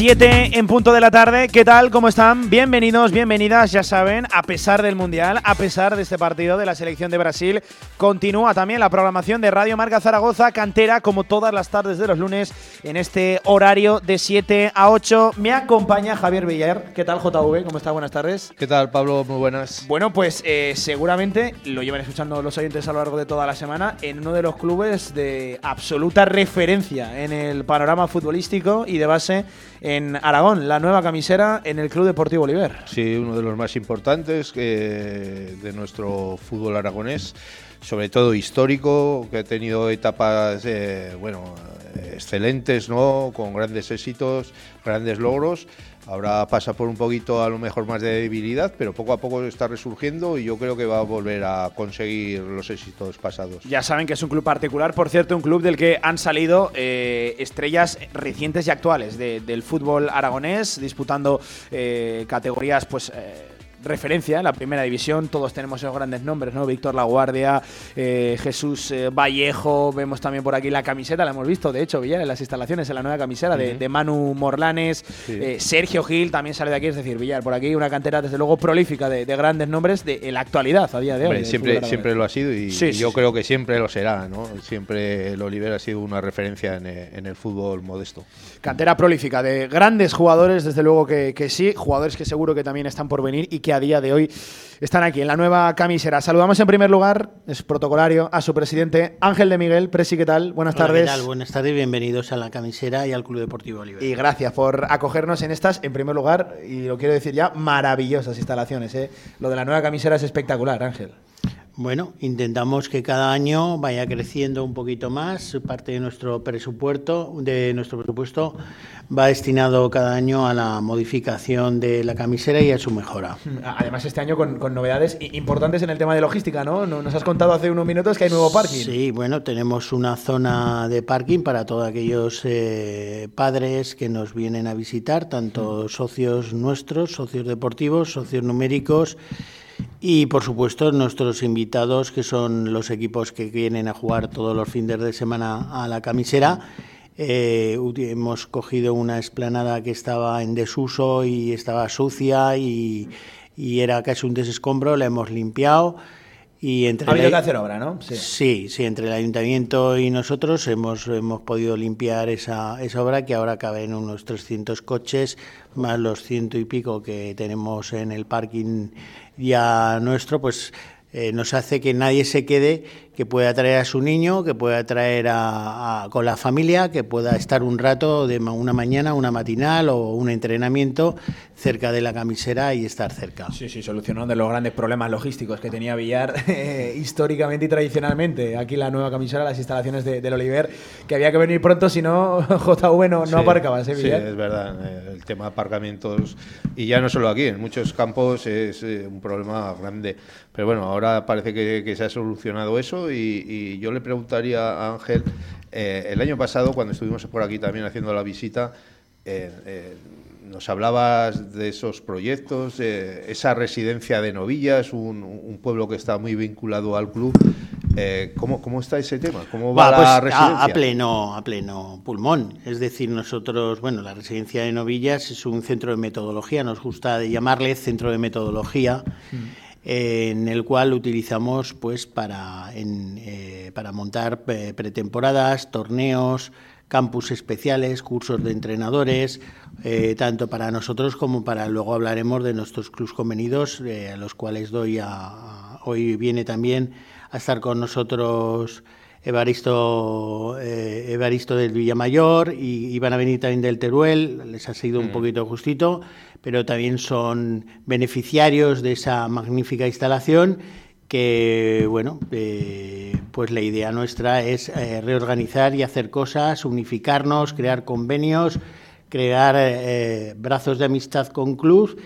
7 en punto de la tarde. ¿Qué tal? ¿Cómo están? Bienvenidos, bienvenidas. Ya saben, a pesar del Mundial, a pesar de este partido de la selección de Brasil, continúa también la programación de Radio Marca Zaragoza, cantera, como todas las tardes de los lunes, en este horario de 7 a 8. Me acompaña Javier Villar. ¿Qué tal, JV? ¿Cómo está? Buenas tardes. ¿Qué tal, Pablo? Muy buenas. Bueno, pues eh, seguramente lo llevan escuchando los oyentes a lo largo de toda la semana en uno de los clubes de absoluta referencia en el panorama futbolístico y de base en Aragón, la nueva camisera en el Club Deportivo Oliver. Sí, uno de los más importantes de nuestro fútbol aragonés, sobre todo histórico, que ha tenido etapas, eh, bueno, excelentes, ¿no? Con grandes éxitos, grandes logros Ahora pasa por un poquito a lo mejor más de debilidad, pero poco a poco está resurgiendo y yo creo que va a volver a conseguir los éxitos pasados. Ya saben que es un club particular, por cierto, un club del que han salido eh, estrellas recientes y actuales del fútbol aragonés, disputando eh, categorías pues eh, referencia en la primera división. Todos tenemos esos grandes nombres, ¿no? Víctor Laguardia, eh, Jesús eh, Vallejo, vemos también por aquí la camiseta, la hemos visto, de hecho, Villar, en las instalaciones, en la nueva camiseta de, Manu Morlanes, eh, Sergio Gil también sale de aquí, es decir, Villar, por aquí una cantera, desde luego, prolífica de, grandes nombres de, la actualidad a día de hoy. siempre, siempre lo ha sido y, yo creo que siempre lo será, ¿no? Siempre el Oliver ha sido una referencia en, el fútbol modesto. Cantera prolífica de grandes jugadores, desde luego que, que sí, jugadores que seguro que también están por venir y que a día de hoy están aquí en la nueva camisera. Saludamos en primer lugar, es protocolario, a su presidente Ángel de Miguel. Presi, ¿qué tal? Buenas tardes. ¿qué tal? Buenas tardes, bienvenidos a la camisera y al Club Deportivo Oliver. Y gracias por acogernos en estas, en primer lugar, y lo quiero decir ya, maravillosas instalaciones. ¿eh? Lo de la nueva camisera es espectacular, Ángel. Bueno, intentamos que cada año vaya creciendo un poquito más. Parte de nuestro presupuesto, de nuestro presupuesto va destinado cada año a la modificación de la camisera y a su mejora. Además, este año con, novedades importantes en el tema de logística, ¿no? Nos has contado hace unos minutos que hay nuevo parking. Sí, bueno, tenemos una zona de parking para todos aquellos eh, padres que nos vienen a visitar, tanto socios nuestros, socios deportivos, socios numéricos y por supuesto nuestros invitados, que son los equipos que vienen a jugar todos los fines de semana a la camisera. Eh, hemos cogido una esplanada que estaba en desuso y estaba sucia y, era casi un desescombro, la hemos limpiado. Y entre ha habido que hacer obra, ¿no? Sí. sí, entre el ayuntamiento y nosotros hemos, hemos podido limpiar esa, esa obra que ahora caben unos 300 coches, más los ciento y pico que tenemos en el parking ya nuestro, pues eh, nos hace que nadie se quede que pueda traer a su niño, que pueda traer a, con la familia, que pueda estar un rato de una mañana, una matinal o un entrenamiento cerca de la camisera y estar cerca. Sí, sí, solucionando los grandes problemas logísticos que tenía Villar eh, históricamente y tradicionalmente. Aquí la nueva camisera, las instalaciones del Oliver, que había que venir pronto, si no, JV no, no aparcaba, ¿eh, Sí, es verdad. Eh, el tema de aparcamientos, y ya no solo aquí, en muchos campos es un problema grande. Pero bueno, ahora parece que se ha solucionado eso y, yo le preguntaría a Ángel, eh, el año pasado cuando estuvimos por aquí también haciendo la visita, eh, eh, nos hablabas de esos proyectos, esa residencia de novillas, un, pueblo que está muy vinculado al club. ¿cómo, ¿cómo, está ese tema? ¿Cómo va, pues, residencia? A, pleno, a pleno pulmón. Es decir, nosotros, bueno, la residencia de novillas es un centro de metodología, nos gusta llamarle centro de metodología. Mm en el cual utilizamos pues para, eh, para montar eh, pretemporadas, torneos, campus especiales, cursos de entrenadores, eh, tanto para nosotros como para luego hablaremos de nuestros clubs convenidos, a los cuales doy a, hoy viene también a estar con nosotros Evaristo, Evaristo del Villamayor y, y van a venir también del Teruel, les ha sido un mm. poquito justito pero también son beneficiarios de esa magnífica instalación que, bueno, eh, pues la idea nuestra es eh, reorganizar y hacer cosas, unificarnos, crear convenios, crear eh, brazos de amistad con clubs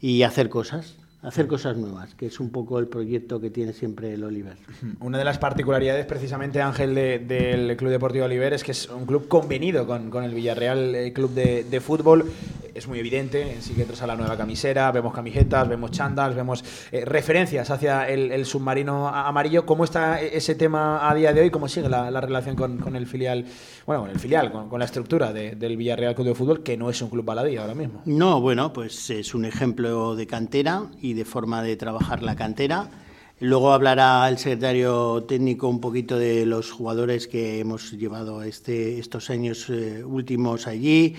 y hacer cosas hacer cosas nuevas, que es un poco el proyecto que tiene siempre el Oliver. Una de las particularidades, precisamente, Ángel, del Club Deportivo Oliver es que es un club convenido con, el Villarreal Club de, Fútbol. Es muy evidente, en sí que a la nueva camisera, vemos camisetas, vemos chandals, vemos eh, referencias hacia el, submarino amarillo. ¿Cómo está ese tema a día de hoy? ¿Cómo sigue la, relación con, el filial, bueno, con el filial, con, la estructura del Villarreal Club de Fútbol, que no es un club baladí ahora mismo? No, bueno, pues es un ejemplo de cantera y de forma de trabajar la cantera. Luego hablará el secretario técnico un poquito de los jugadores que hemos llevado este, estos años eh, últimos allí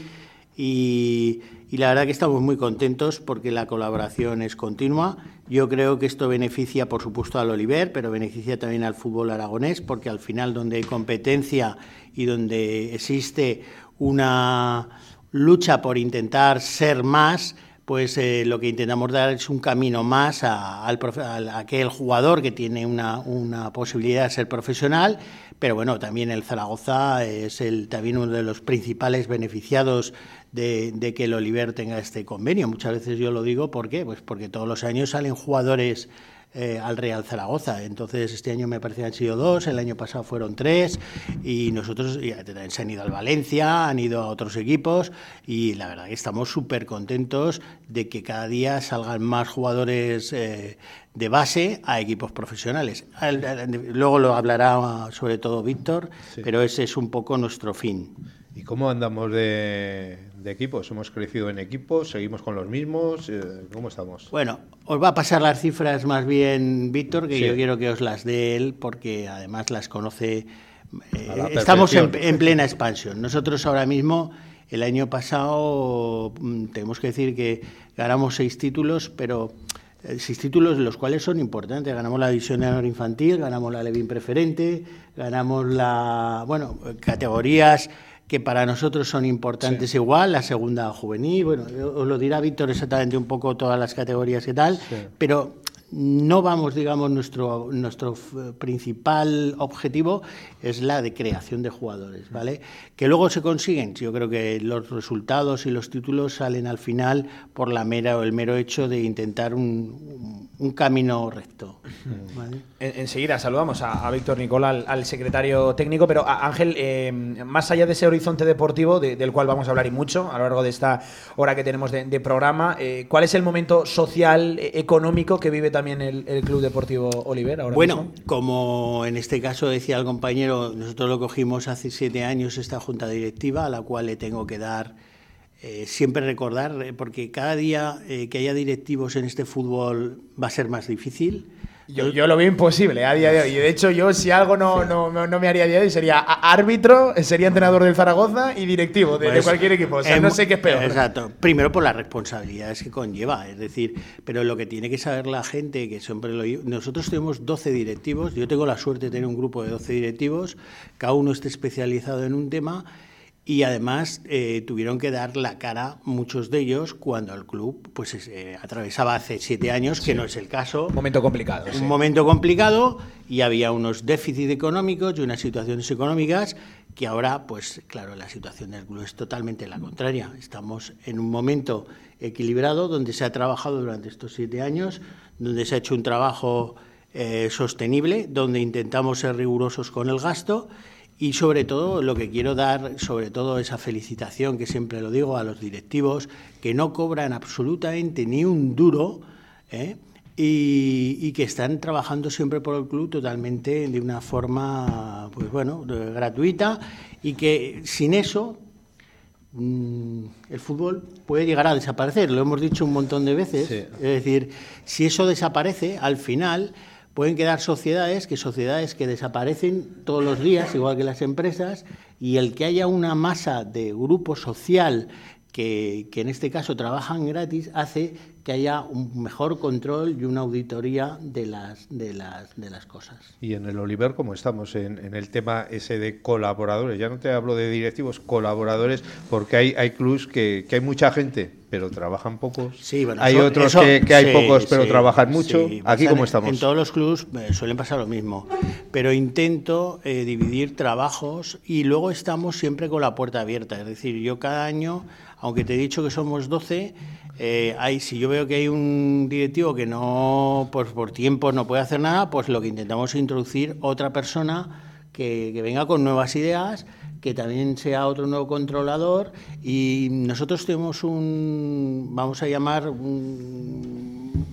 y, la verdad que estamos muy contentos porque la colaboración es continua. Yo creo que esto beneficia, por supuesto, al Oliver, pero beneficia también al fútbol aragonés porque al final donde hay competencia y donde existe una lucha por intentar ser más, pues eh, lo que intentamos dar es un camino más a, aquel jugador que tiene una, posibilidad de ser profesional, pero bueno, también el Zaragoza es el, también uno de los principales beneficiados de, que el Oliver tenga este convenio. Muchas veces yo lo digo, ¿por qué? Pues porque todos los años salen jugadores eh, al Real Zaragoza. Entonces, este año me parece que han sido dos, el año pasado fueron tres, y nosotros ya, se han ido al Valencia, han ido a otros equipos, y la verdad que estamos súper contentos de que cada día salgan más jugadores eh, de base a equipos profesionales. Luego lo hablará sobre todo Víctor, pero ese es un poco nuestro fin. ¿Y cómo andamos de, equipos? ¿Hemos crecido en equipos? ¿Seguimos con los mismos? Eh, ¿Cómo estamos? Bueno, os va a pasar las cifras más bien Víctor, que yo quiero que os las dé él, porque además las conoce. Eh, estamos en, plena expansión. Nosotros ahora mismo, el año pasado, mm, tenemos que decir que ganamos seis títulos, pero eh, seis títulos los cuales son importantes. Ganamos la división de honor infantil, ganamos la Levin preferente, ganamos la, bueno, categorías que para nosotros son importantes igual, la segunda juvenil, bueno, os lo dirá Víctor exactamente un poco todas las categorías y tal, pero no vamos, digamos, nuestro, nuestro principal objetivo es la de creación de jugadores, ¿vale? Que luego se consiguen, yo creo que los resultados y los títulos salen al final por la mera o el mero hecho de intentar un, camino recto. enseguida saludamos a, Víctor Nicola, al, secretario técnico, pero Ángel, eh, más allá de ese horizonte deportivo, del cual vamos a hablar y mucho a lo largo de esta hora que tenemos de, programa, eh, ¿cuál es el momento social, e, económico que vive también el, Club Deportivo Oliver ahora Bueno, como en este caso decía el compañero, nosotros lo cogimos hace siete años esta junta directiva, a la cual le tengo que dar eh, siempre recordar, eh, porque cada día eh, que haya directivos en este fútbol va a ser más difícil. Yo, yo, lo veo imposible a día de hoy. Y de hecho, yo si algo no, no, no, me haría a día de hoy sería árbitro, sería entrenador del Zaragoza y directivo de, pues, cualquier equipo. O sea, no sé qué es peor. Exacto. Primero por las responsabilidades que conlleva. Es decir, pero lo que tiene que saber la gente, que siempre lo Nosotros tenemos 12 directivos. Yo tengo la suerte de tener un grupo de 12 directivos. Cada uno esté especializado en un tema y además eh, tuvieron que dar la cara muchos de ellos cuando el club pues eh, atravesaba hace siete años, que no es el caso. Un momento complicado. Un momento complicado y había unos déficits económicos y unas situaciones económicas que ahora, pues claro, la situación del club es totalmente la contraria. Estamos en un momento equilibrado donde se ha trabajado durante estos siete años, donde se ha hecho un trabajo eh, sostenible, donde intentamos ser rigurosos con el gasto y sobre todo lo que quiero dar, sobre todo esa felicitación que siempre lo digo a los directivos, que no cobran absolutamente ni un duro ¿eh? y, que están trabajando siempre por el club totalmente de una forma, pues bueno, gratuita y que sin eso mm, el fútbol puede llegar a desaparecer. Lo hemos dicho un montón de veces. Es decir, si eso desaparece, al final Pueden quedar sociedades, que sociedades que desaparecen todos los días, igual que las empresas, y el que haya una masa de grupo social que, que en este caso trabajan gratis hace que haya un mejor control y una auditoría de las, de las, de las cosas. Y en el Oliver, como estamos en, el tema ese de colaboradores, ya no te hablo de directivos, colaboradores, porque hay, hay clubs que, que hay mucha gente, pero trabajan pocos. Sí, bueno, hay otros que, hay pocos, pero trabajan mucho. Aquí, como estamos? En todos los clubs eh, suelen pasar lo mismo, pero intento eh, dividir trabajos y luego estamos siempre con la puerta abierta. Es decir, yo cada año, aunque te he dicho que somos 12, eh, hay, si yo veo que hay un directivo que no, por, por tiempo no puede hacer nada, pues lo que intentamos es introducir otra persona que, venga con nuevas ideas, que también sea otro nuevo controlador y nosotros tenemos un, vamos a llamar,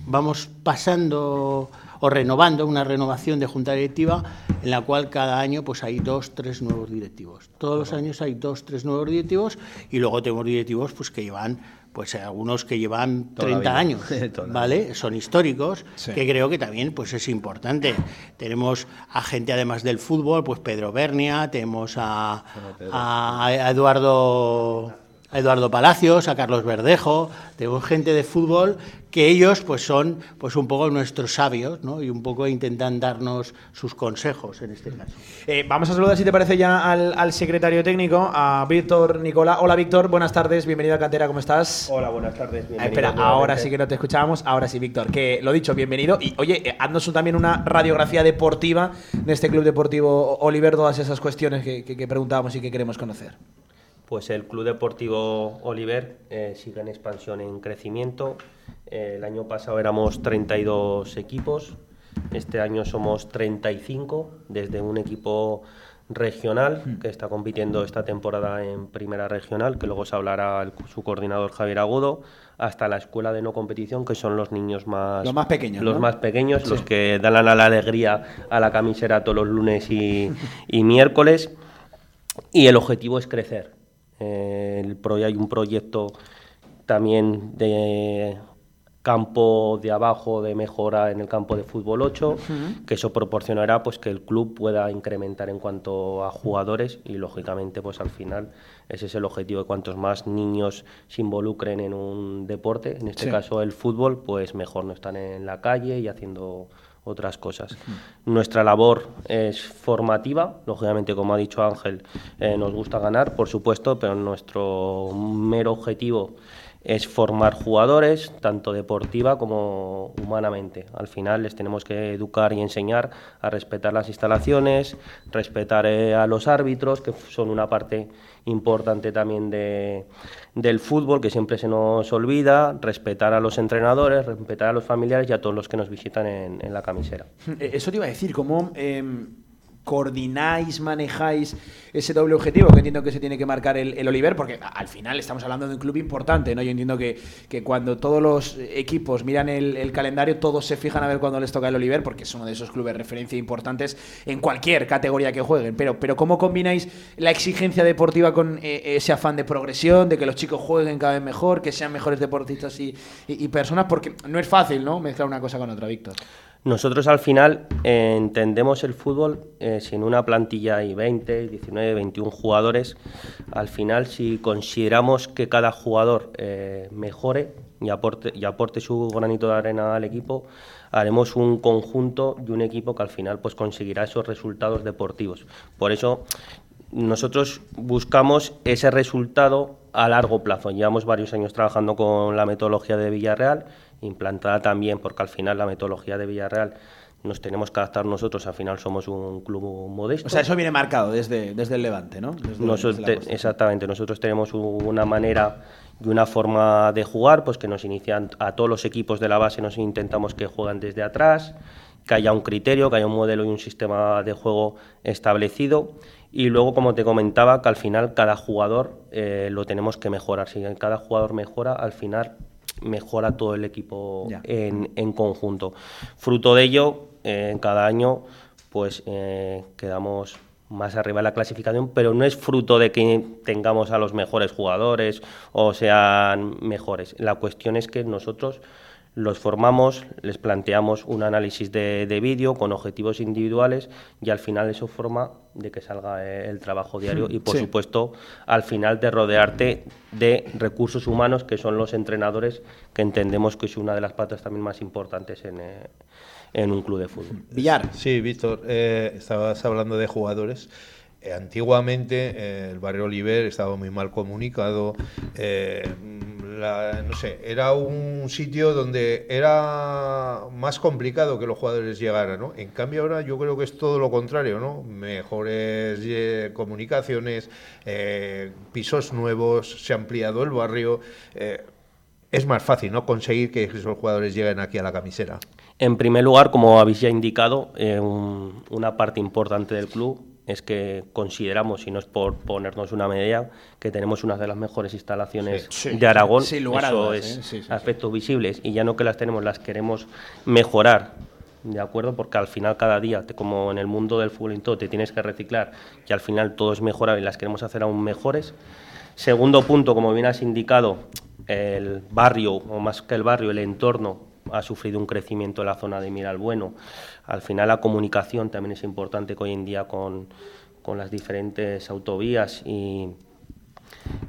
vamos pasando o renovando una renovación de junta directiva en la cual cada año pues hay dos, tres nuevos directivos. Todos los años hay dos, tres nuevos directivos y luego tenemos directivos pues que llevan pues algunos que llevan 30 años, ¿vale? Son históricos, que creo que también pues es importante. Tenemos a gente además del fútbol, pues Pedro Bernia, tenemos a, a Eduardo a Eduardo Palacios, a Carlos Verdejo, tenemos gente de fútbol que ellos pues son pues un poco nuestros sabios ¿no? y un poco intentan darnos sus consejos en este caso. Eh, vamos a saludar si te parece ya al, secretario técnico, a Víctor Nicolás. Hola Víctor, buenas tardes, bienvenido a Cantera, ¿cómo estás? Hola, buenas tardes. Ah, espera, ahora sí que no te escuchábamos, ahora sí Víctor, que lo dicho, bienvenido. Y oye, eh, haznos también una radiografía deportiva de este Club Deportivo Oliver, todas esas cuestiones que, que preguntábamos y que queremos conocer pues el Club Deportivo Oliver eh, sigue en expansión, en crecimiento. Eh, el año pasado éramos 32 equipos, este año somos 35, desde un equipo regional hmm. que está compitiendo esta temporada en primera regional, que luego se hablará su coordinador Javier Agudo, hasta la escuela de no competición, que son los niños más, los más pequeños, los más pequeños, los que dan la alegría a la camisera todos los lunes y miércoles. Y el objetivo es crecer el hay un proyecto también de campo de abajo de mejora en el campo de fútbol 8, que eso proporcionará pues que el club pueda incrementar en cuanto a jugadores y lógicamente pues al final ese es el objetivo de cuantos más niños se involucren en un deporte, en este caso el fútbol, pues mejor no están en la calle y haciendo otras cosas. Nuestra labor es formativa, lógicamente, como ha dicho Ángel, eh, nos gusta ganar, por supuesto, pero nuestro mero objetivo es formar jugadores, tanto deportiva como humanamente. Al final les tenemos que educar y enseñar a respetar las instalaciones, respetar eh, a los árbitros, que son una parte importante también de, del fútbol, que siempre se nos olvida, respetar a los entrenadores, respetar a los familiares y a todos los que nos visitan en, en la camisera. Eh, eso te iba a decir, ¿cómo em, coordináis, manejáis ese doble objetivo que entiendo que se tiene que marcar el, Oliver, porque al final estamos hablando de un club importante, ¿no? Yo entiendo que, cuando todos los equipos miran el, calendario, todos se fijan a ver cuándo les toca el Oliver, porque es uno de esos clubes de referencia importantes en cualquier categoría que jueguen. Pero, pero ¿cómo combináis la exigencia deportiva con eh, ese afán de progresión, de que los chicos jueguen cada vez mejor, que sean mejores deportistas y, y personas? Porque no es fácil, ¿no? Mezclar una cosa con otra, Víctor. Nosotros al final eh, entendemos el fútbol, eh, si en una plantilla hay 20, 19, 21 jugadores, al final si consideramos que cada jugador eh, mejore y aporte, su granito de arena al equipo, haremos un conjunto y un equipo que al final pues conseguirá esos resultados deportivos. Por eso nosotros buscamos ese resultado a largo plazo. Llevamos varios años trabajando con la metodología de Villarreal implantada también, porque al final la metodología de Villarreal nos tenemos que adaptar nosotros, al final somos un club modesto. O sea, eso viene marcado desde, desde el Levante, ¿no? exactamente, nosotros tenemos una manera y una forma de jugar, pues que nos inician a todos los equipos de la base, nos intentamos que jueguen desde atrás, que haya un criterio, que haya un modelo y un sistema de juego establecido. Y luego, como te comentaba, que al final cada jugador eh, lo tenemos que mejorar. Si cada jugador mejora, al final mejora todo el equipo en, conjunto. Fruto de ello, en eh, cada año pues eh, quedamos más arriba de la clasificación, pero no es fruto de que tengamos a los mejores jugadores o sean mejores. La cuestión es que nosotros los formamos, les planteamos un análisis de, vídeo con objetivos individuales y al final eso forma de que salga eh, el trabajo diario y por supuesto al final de rodearte de recursos humanos que son los entrenadores que entendemos que es una de las patas también más importantes en, eh, un club de fútbol. Villar. Sí, Víctor, eh, estabas hablando de jugadores. Eh, antiguamente eh, el barrio Oliver estaba muy mal comunicado, eh, no sé, era un sitio donde era más complicado que los jugadores llegaran, ¿no? En cambio ahora yo creo que es todo lo contrario, ¿no? Mejores comunicaciones, pisos nuevos, se ha ampliado el barrio es más fácil ¿no? conseguir que esos jugadores lleguen aquí a la camisera. En primer lugar, como habéis ya indicado, una parte importante del club es que consideramos, y no es por ponernos una medida, que tenemos una de las mejores instalaciones de Aragón. Sin lugar a Eso dudas, es ¿eh? Aspectos visibles. Y ya no que las tenemos, las queremos mejorar. ¿De acuerdo? Porque al final cada día, te- como en el mundo del fútbol y todo, te tienes que reciclar y al final todo es mejorable y las queremos hacer aún mejores. Segundo punto, como bien has indicado, el barrio, o más que el barrio, el entorno ha sufrido un crecimiento en la zona de Miralbueno. Al final la comunicación también es importante que hoy en día con, con las diferentes autovías y,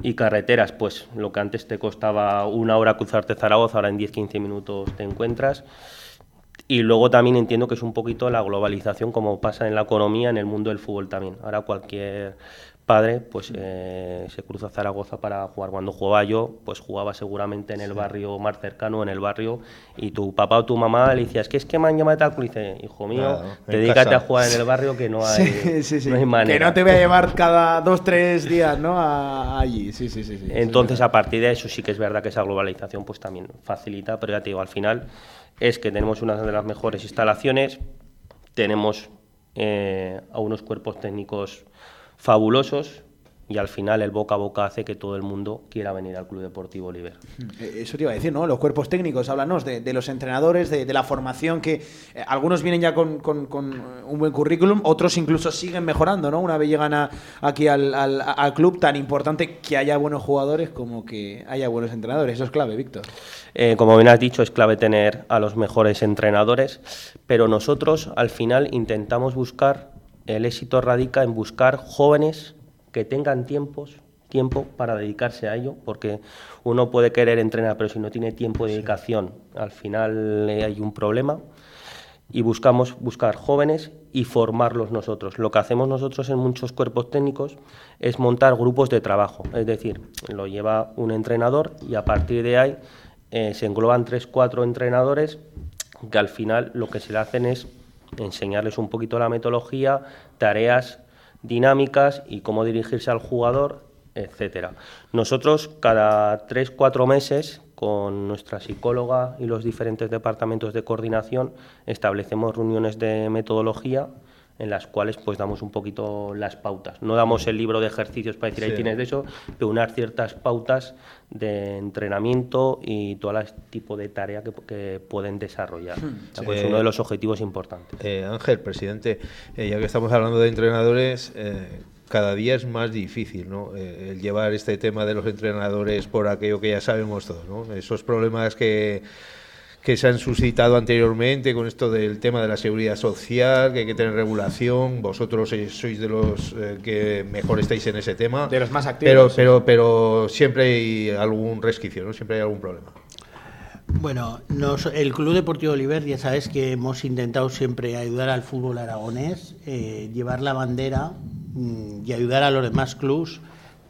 y carreteras, pues lo que antes te costaba una hora cruzarte Zaragoza, ahora en 10-15 minutos te encuentras. Y luego también entiendo que es un poquito la globalización, como pasa en la economía, en el mundo del fútbol también. Ahora cualquier padre pues eh, se cruza a Zaragoza para jugar. Cuando jugaba yo, pues jugaba seguramente en el barrio más cercano, en el barrio, y tu papá o tu mamá le decías, que es que me han llamado tal club?". y dice, hijo mío, Claro, dedícate casa. a jugar en el barrio que no hay, Sí, no hay manera. que no te voy a llevar cada dos, tres días, ¿no? A- allí. Sí, sí, sí. sí. Entonces, a partir de eso sí que es verdad que esa globalización pues también facilita, pero ya te digo, al final es que tenemos una de las mejores instalaciones, tenemos eh, a unos cuerpos técnicos fabulosos y al final el boca a boca hace que todo el mundo quiera venir al Club Deportivo Oliver. Eh, Eso te iba a decir, ¿no? Los cuerpos técnicos, háblanos de, de los entrenadores, de, de la formación, que eh, algunos vienen ya con, con- con un buen currículum, otros incluso siguen mejorando, ¿no? Una vez llegan a- aquí al, al- al club, tan importante que haya buenos jugadores como que haya buenos entrenadores. Eso es clave, Víctor. Eh, como bien has dicho, es clave tener a los mejores entrenadores, pero nosotros al final intentamos buscar, el éxito radica en buscar jóvenes que tengan tiempos, tiempo para dedicarse a ello, porque uno puede querer entrenar, pero si no tiene tiempo de dedicación, al final eh, hay un problema. Y buscamos buscar jóvenes y formarlos nosotros. Lo que hacemos nosotros en muchos cuerpos técnicos es montar grupos de trabajo, es decir, lo lleva un entrenador y a partir de ahí eh, se engloban tres, cuatro entrenadores que al final lo que se le hacen es enseñarles un poquito la metodología, tareas dinámicas y cómo dirigirse al jugador, etcétera. Nosotros cada tres, cuatro meses con nuestra psicóloga y los diferentes departamentos de coordinación establecemos reuniones de metodología en las cuales pues damos un poquito las pautas. No damos el libro de ejercicios para decir ahí Sí. tienes de eso, pero unas ciertas pautas de entrenamiento y todo el tipo de tarea que, que pueden desarrollar. Pues, Sí. es uno de los objetivos importantes. Eh, Ángel, presidente, eh, ya que estamos hablando de entrenadores, eh, cada día es más difícil ¿no? Eh, el llevar este tema de los entrenadores por aquello que ya sabemos todos, ¿no? esos problemas que, que se han suscitado anteriormente con esto del tema de la seguridad social, que hay que tener regulación, vosotros eh, sois de los eh, que mejor estáis en ese tema, De los más activos, pero, sí. pero, pero siempre hay algún resquicio, ¿no? siempre hay algún problema. Bueno, nos- el Club Deportivo Oliver, ya sabes que hemos intentado siempre ayudar al fútbol aragonés, eh, llevar la bandera mm, y ayudar a los demás clubs,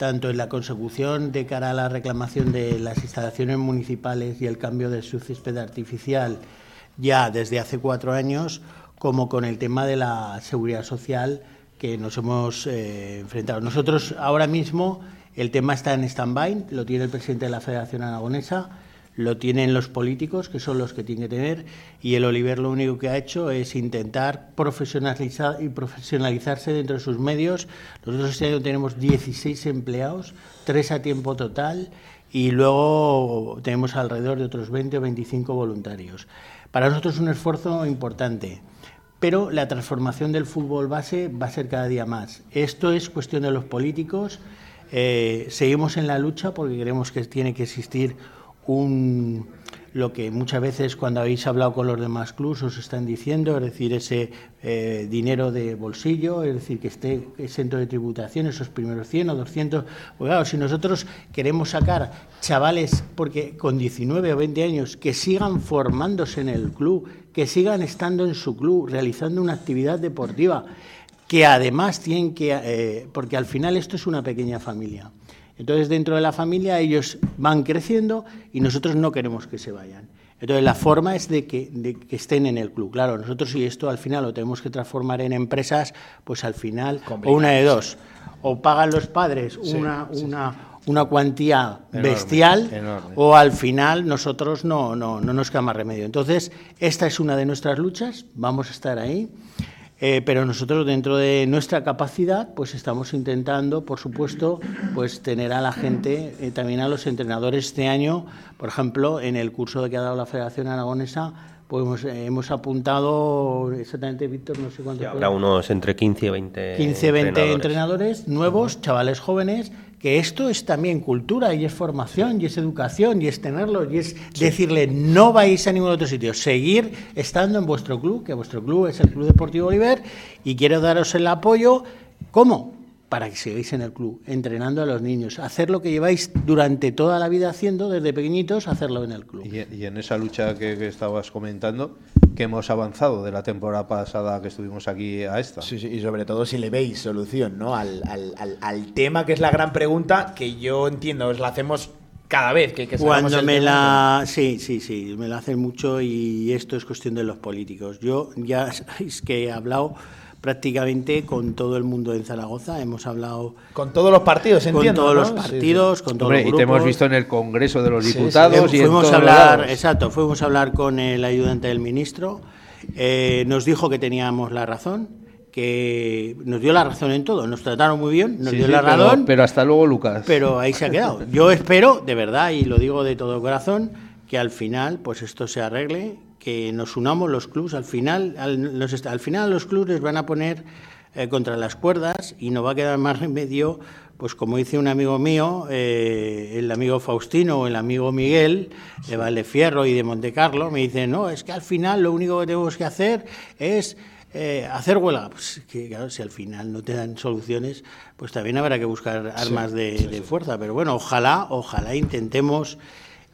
tanto en la consecución de cara a la reclamación de las instalaciones municipales y el cambio de su césped artificial ya desde hace cuatro años, como con el tema de la seguridad social que nos hemos eh, enfrentado. Nosotros ahora mismo el tema está en stand-by, lo tiene el presidente de la Federación Aragonesa, lo tienen los políticos, que son los que tienen que tener, y el Oliver lo único que ha hecho es intentar profesionalizar y profesionalizarse dentro de sus medios. Nosotros este año tenemos 16 empleados, tres a tiempo total, y luego tenemos alrededor de otros 20 o 25 voluntarios. Para nosotros es un esfuerzo importante. Pero la transformación del fútbol base va a ser cada día más. Esto es cuestión de los políticos. Eh, seguimos en la lucha porque creemos que tiene que existir un lo que muchas veces cuando habéis hablado con los demás clubs os están diciendo, es decir, ese eh, dinero de bolsillo, es decir, que esté exento de tributación, esos primeros 100 o 200. Pues claro, si nosotros queremos sacar chavales porque con 19 o 20 años que sigan formándose en el club, que sigan estando en su club, realizando una actividad deportiva, que además tienen que, eh, porque al final esto es una pequeña familia. Entonces, dentro de la familia ellos van creciendo y nosotros no queremos que se vayan. Entonces, la forma es de que, de que estén en el club. Claro, nosotros si esto al final lo tenemos que transformar en empresas, pues al final, o una de dos, o pagan los padres una, una, una cuantía Enorme, bestial, enorme. o al final nosotros no, no, no nos queda más remedio. Entonces, esta es una de nuestras luchas, vamos a estar ahí. Eh, pero nosotros dentro de nuestra capacidad, pues estamos intentando, por supuesto, pues tener a la gente, eh, también a los entrenadores este año, por ejemplo, en el curso que ha dado la Federación Aragonesa, pues hemos, apuntado exactamente, Víctor, no sé cuántos. Habrá unos entre 15 y 20. 15, 20 entrenadores, nuevos, chavales jóvenes, que esto es también cultura y es formación y es educación y es tenerlo y es decirle no vais a ningún otro sitio, seguir estando en vuestro club, que vuestro club es el Club Deportivo Oliver y quiero daros el apoyo. ¿Cómo? Para que sigáis en el club, entrenando a los niños, hacer lo que lleváis durante toda la vida haciendo, desde pequeñitos, hacerlo en el club. Y, en esa lucha que estabas comentando, que hemos avanzado de la temporada pasada que estuvimos aquí a esta. Sí, sí, y sobre todo si le veis solución ¿no? al, al, al, tema que es la gran pregunta que yo entiendo, os la hacemos cada vez que, que Cuando me la... Sí, sí, sí, me la hacen mucho y esto es cuestión de los políticos. Yo ya sabéis que he hablado prácticamente con todo el mundo en Zaragoza. Hemos hablado. Con todos los partidos, entiendo. Con todos los partidos, con todos los grupos. Y te hemos visto en el Congreso de los Diputados. y fuimos a hablar, exacto, fuimos a hablar con el ayudante del ministro. Eh, nos dijo que teníamos la razón, que nos dio la razón en todo. Nos trataron muy bien, nos dio la razón. Pero hasta luego, Lucas. Pero ahí se ha quedado. Yo espero, de verdad, y lo digo de todo corazón, que al final, pues esto se arregle que nos unamos los clubes. Al final, al, los, al final los clubes les van a poner eh, contra las cuerdas y no va a quedar más remedio, pues como dice un amigo mío, eh, el amigo Faustino o el amigo Miguel de Valdefierro y de Montecarlo, me dicen, no, es que al final lo único que tenemos que hacer es eh, hacer huelga, pues que claro, si al final no te dan soluciones, pues también habrá que buscar armas de, de, fuerza. Pero bueno, ojalá, ojalá intentemos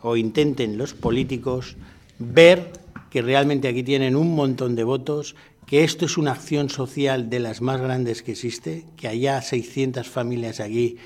o intenten los políticos ver que realmente aquí tienen un montón de votos, que esto es una acción social de las más grandes que existe, que haya 600 familias aquí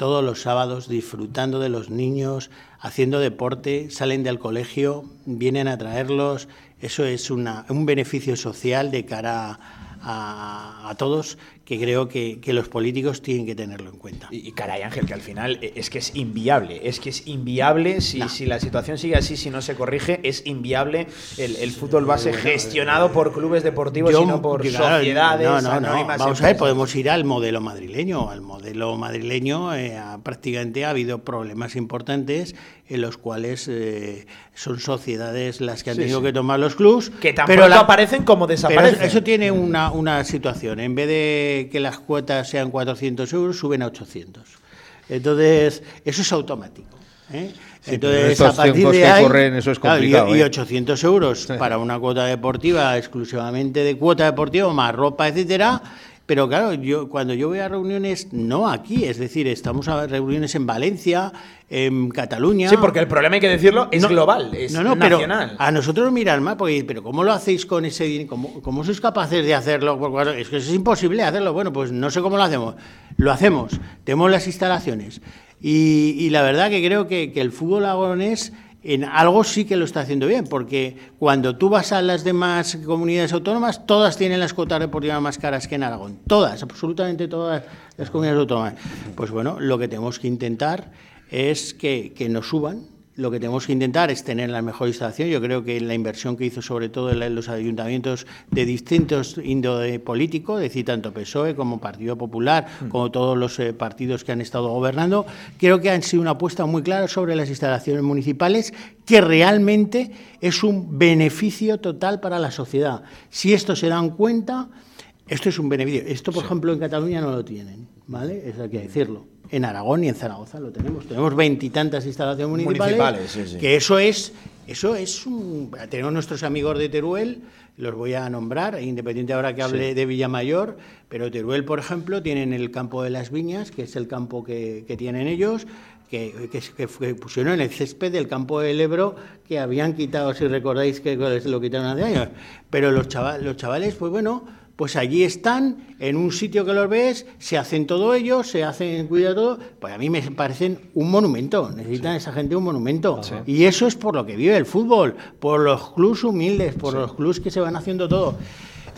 todos los sábados disfrutando de los niños, haciendo deporte, salen del colegio, vienen a traerlos. Eso es una, un beneficio social de cara a, a todos que creo que, los políticos tienen que tenerlo en cuenta. Y, caray, Ángel, que al final es que es inviable, es que es inviable si, si la situación sigue así, si no se corrige, es inviable el, fútbol base gestionado por clubes deportivos y no por sociedades. No, no, no. Vamos a ver, podemos ir al modelo madrileño. Al modelo madrileño eh, prácticamente ha habido problemas importantes en los cuales eh, son sociedades las que han tenido que tomar los clubs. Que tampoco pero aparecen como desaparecen. eso tiene una, una situación. En vez de que las cuotas sean 400 euros, suben a 800. Entonces, eso es automático. ¿eh? Entonces, a partir de ahí, corren, eso es complicado. y, 800 ¿eh? euros para una cuota deportiva exclusivamente de cuota deportiva, más ropa, etcétera, pero claro, yo cuando yo voy a reuniones, no aquí, es decir, estamos a reuniones en Valencia, en Cataluña. Sí, porque el problema hay que decirlo es global, es no, no, nacional. a nosotros miran más, porque pero ¿cómo lo hacéis con ese dinero? ¿Cómo, ¿Cómo, sois capaces de hacerlo? Es que es imposible hacerlo. Bueno, pues no sé cómo lo hacemos. Lo hacemos. Tenemos las instalaciones. Y, la verdad que creo que, que el fútbol agonés en algo sí que lo está haciendo bien, porque cuando tú vas a las demás comunidades autónomas, todas tienen las cuotas deportivas más caras que en Aragón. Todas, absolutamente todas las comunidades autónomas. Pues bueno, lo que tenemos que intentar es que, que nos suban lo que tenemos que intentar es tener la mejor instalación. Yo creo que la inversión que hizo sobre todo en los ayuntamientos de distintos índole políticos, es decir, tanto PSOE como Partido Popular, mm. como todos los eh, partidos que han estado gobernando, creo que han sido una apuesta muy clara sobre las instalaciones municipales que realmente es un beneficio total para la sociedad. Si esto se dan cuenta, esto es un beneficio. Esto, por ejemplo, en Cataluña no lo tienen, ¿vale? Eso hay que decirlo en Aragón y en Zaragoza lo tenemos. Tenemos veintitantas instalaciones municipales, que eso es, eso es un... Tenemos nuestros amigos de Teruel, los voy a nombrar, independiente ahora que hable de Villamayor, pero Teruel, por ejemplo, tienen el campo de las viñas, que es el campo que, tienen ellos, que, que, pusieron en el césped del campo del Ebro, que habían quitado, si recordáis que lo quitaron hace años. Pero los chavales, los chavales pues bueno pues allí están, en un sitio que los ves, se hacen todo ellos, se hacen cuidado todo, pues a mí me parecen un monumento, necesitan esa gente un monumento. Y eso es por lo que vive el fútbol, por los clubs humildes, por los clubs que se van haciendo todo.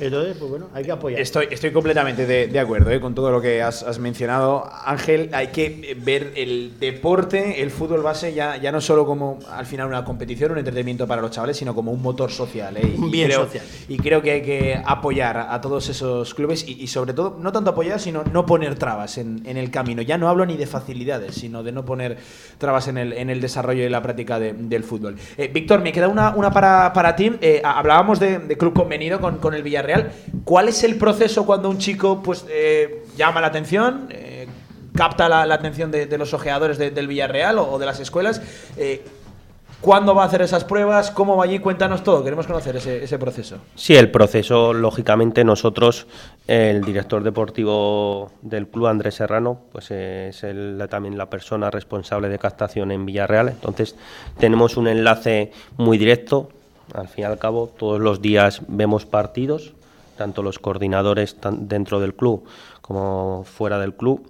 Entonces, pues bueno, hay que apoyar. Estoy, estoy completamente de, de acuerdo ¿eh? con todo lo que has, has mencionado. Ángel, hay que ver el deporte, el fútbol base, ya, ya no solo como al final una competición, un entretenimiento para los chavales, sino como un motor social. ¿eh? Y, Un bien creo, social. Y creo que hay que apoyar a todos esos clubes y, y sobre todo, no tanto apoyar, sino no poner trabas en, en el camino. Ya no hablo ni de facilidades, sino de no poner trabas en el, en el desarrollo y la práctica de- del fútbol. Eh, Víctor, me queda una, una para, para ti. Eh, hablábamos de, de club convenido con, con el Villarreal. ¿Cuál es el proceso cuando un chico pues eh, llama la atención? eh, capta la, atención de, los ojeadores de- del Villarreal o, de las escuelas. Eh, ¿Cuándo va a hacer esas pruebas? ¿Cómo va allí? Cuéntanos todo. Queremos conocer ese, proceso. Sí, el proceso, lógicamente, nosotros, el director deportivo del club, Andrés Serrano, pues es también la persona responsable de captación en Villarreal. Entonces, tenemos un enlace muy directo. Al fin y al cabo, todos los días vemos partidos, tanto los coordinadores dentro del club como fuera del club.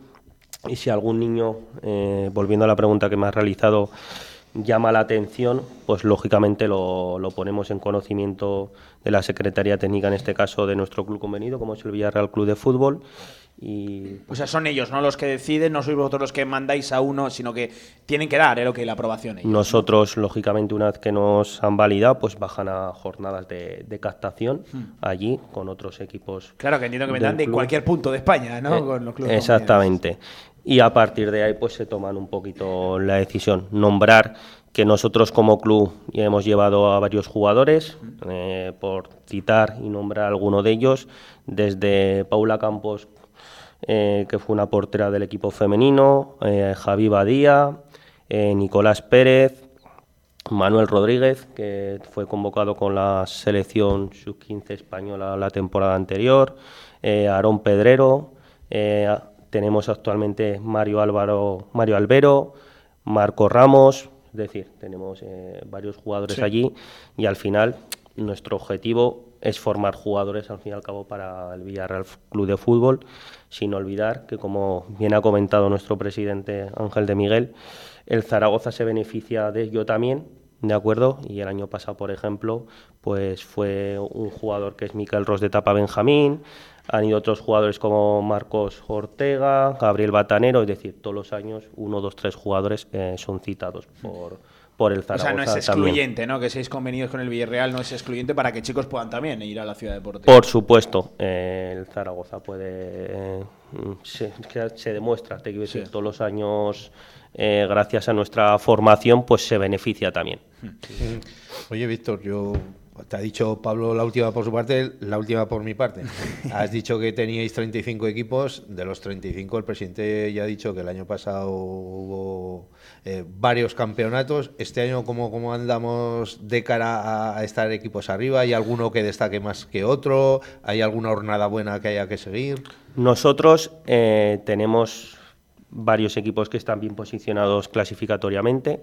Y si algún niño, eh, volviendo a la pregunta que me has realizado, llama la atención, pues lógicamente lo, lo ponemos en conocimiento de la Secretaría Técnica, en este caso de nuestro club convenido, como es el Villarreal Club de Fútbol. Y O sea, son ellos, no los que deciden, no sois vosotros los que mandáis a uno, sino que tienen que dar, ¿eh? Lo que la aprobación ellos. nosotros, lógicamente, una vez que nos han validado, pues bajan a jornadas de, de captación allí con otros equipos. Claro, que entiendo que vendrán de cualquier punto de España, ¿no? Eh, Con los clubes Exactamente. Y a partir de ahí pues se toman un poquito la decisión. Nombrar que nosotros como club ya hemos llevado a varios jugadores, eh, por citar y nombrar alguno de ellos, desde Paula Campos, eh, que fue una portera del equipo femenino, eh, Javi Badía, eh, Nicolás Pérez, Manuel Rodríguez, que fue convocado con la selección sub-15 española la temporada anterior, eh, Aarón Pedrero, tenemos actualmente Mario Álvaro, Mario Albero, Marco Ramos, es decir, tenemos varios jugadores allí y al final nuestro objetivo es formar jugadores al fin y al cabo para el Villarreal Club de Fútbol, sin olvidar que como bien ha comentado nuestro presidente Ángel de Miguel, el Zaragoza se beneficia de ello también, ¿de acuerdo? Y el año pasado, por ejemplo, pues fue un jugador que es Miquel Ros de Tapa Benjamín, han ido otros jugadores como Marcos Ortega, Gabriel Batanero, es decir, todos los años uno, dos, tres jugadores eh, son citados por, por el O Zaragoza sea, no es también. excluyente, ¿no? Que seáis convenidos con el Villarreal no es excluyente para que chicos puedan también ir a la ciudad deportiva. Por supuesto, eh, el Zaragoza puede. eh, se, que se demuestra, te quiero decir, todos los años, eh, gracias a nuestra formación, pues se beneficia también. Oye, Víctor, yo te ha dicho Pablo la última por su parte, la última por mi parte. Has dicho que teníais 35 equipos, de los 35 el presidente ya ha dicho que el año pasado hubo eh, varios campeonatos. Este año, ¿cómo, ¿cómo andamos de cara a, estar equipos arriba? ¿Hay alguno que destaque más que otro? ¿Hay alguna jornada buena que haya que seguir? Nosotros eh, tenemos varios equipos que están bien posicionados clasificatoriamente,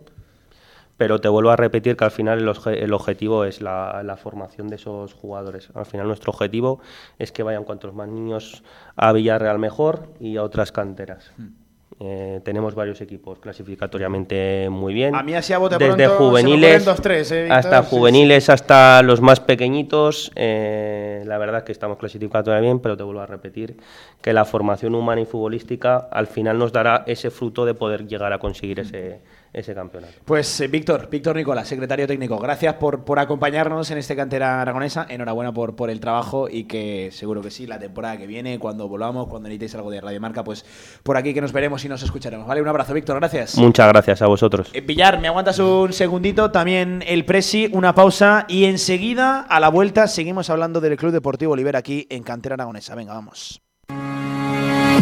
pero te vuelvo a repetir que al final el, obje- el objetivo es la, la formación de esos jugadores. Al final nuestro objetivo es que vayan cuantos más niños a Villarreal mejor y a otras canteras. Eh, tenemos varios equipos clasificatoriamente muy bien. A mí así a bote Desde pronto juveniles dos, tres, ¿eh, hasta sí. juveniles hasta los más pequeñitos. eh, la verdad es que estamos clasificatoriamente bien, pero te vuelvo a repetir que la formación humana y futbolística al final nos dará ese fruto de poder llegar a conseguir ese, ese campeonato. Pues eh, Víctor, Víctor Nicola, secretario técnico, gracias por, por acompañarnos en este cantera aragonesa. Enhorabuena por, por el trabajo y que seguro que sí, la temporada que viene, cuando volvamos, cuando necesitéis algo de Radio Marca, pues por aquí que nos veremos y nos escucharemos. Vale, un abrazo, Víctor, gracias. Muchas gracias a vosotros. Eh, Villar, me aguantas un segundito, también el Presi, una pausa y enseguida, a la vuelta, seguimos hablando del Club Deportivo Oliver aquí en Cantera Aragonesa. Venga, vamos.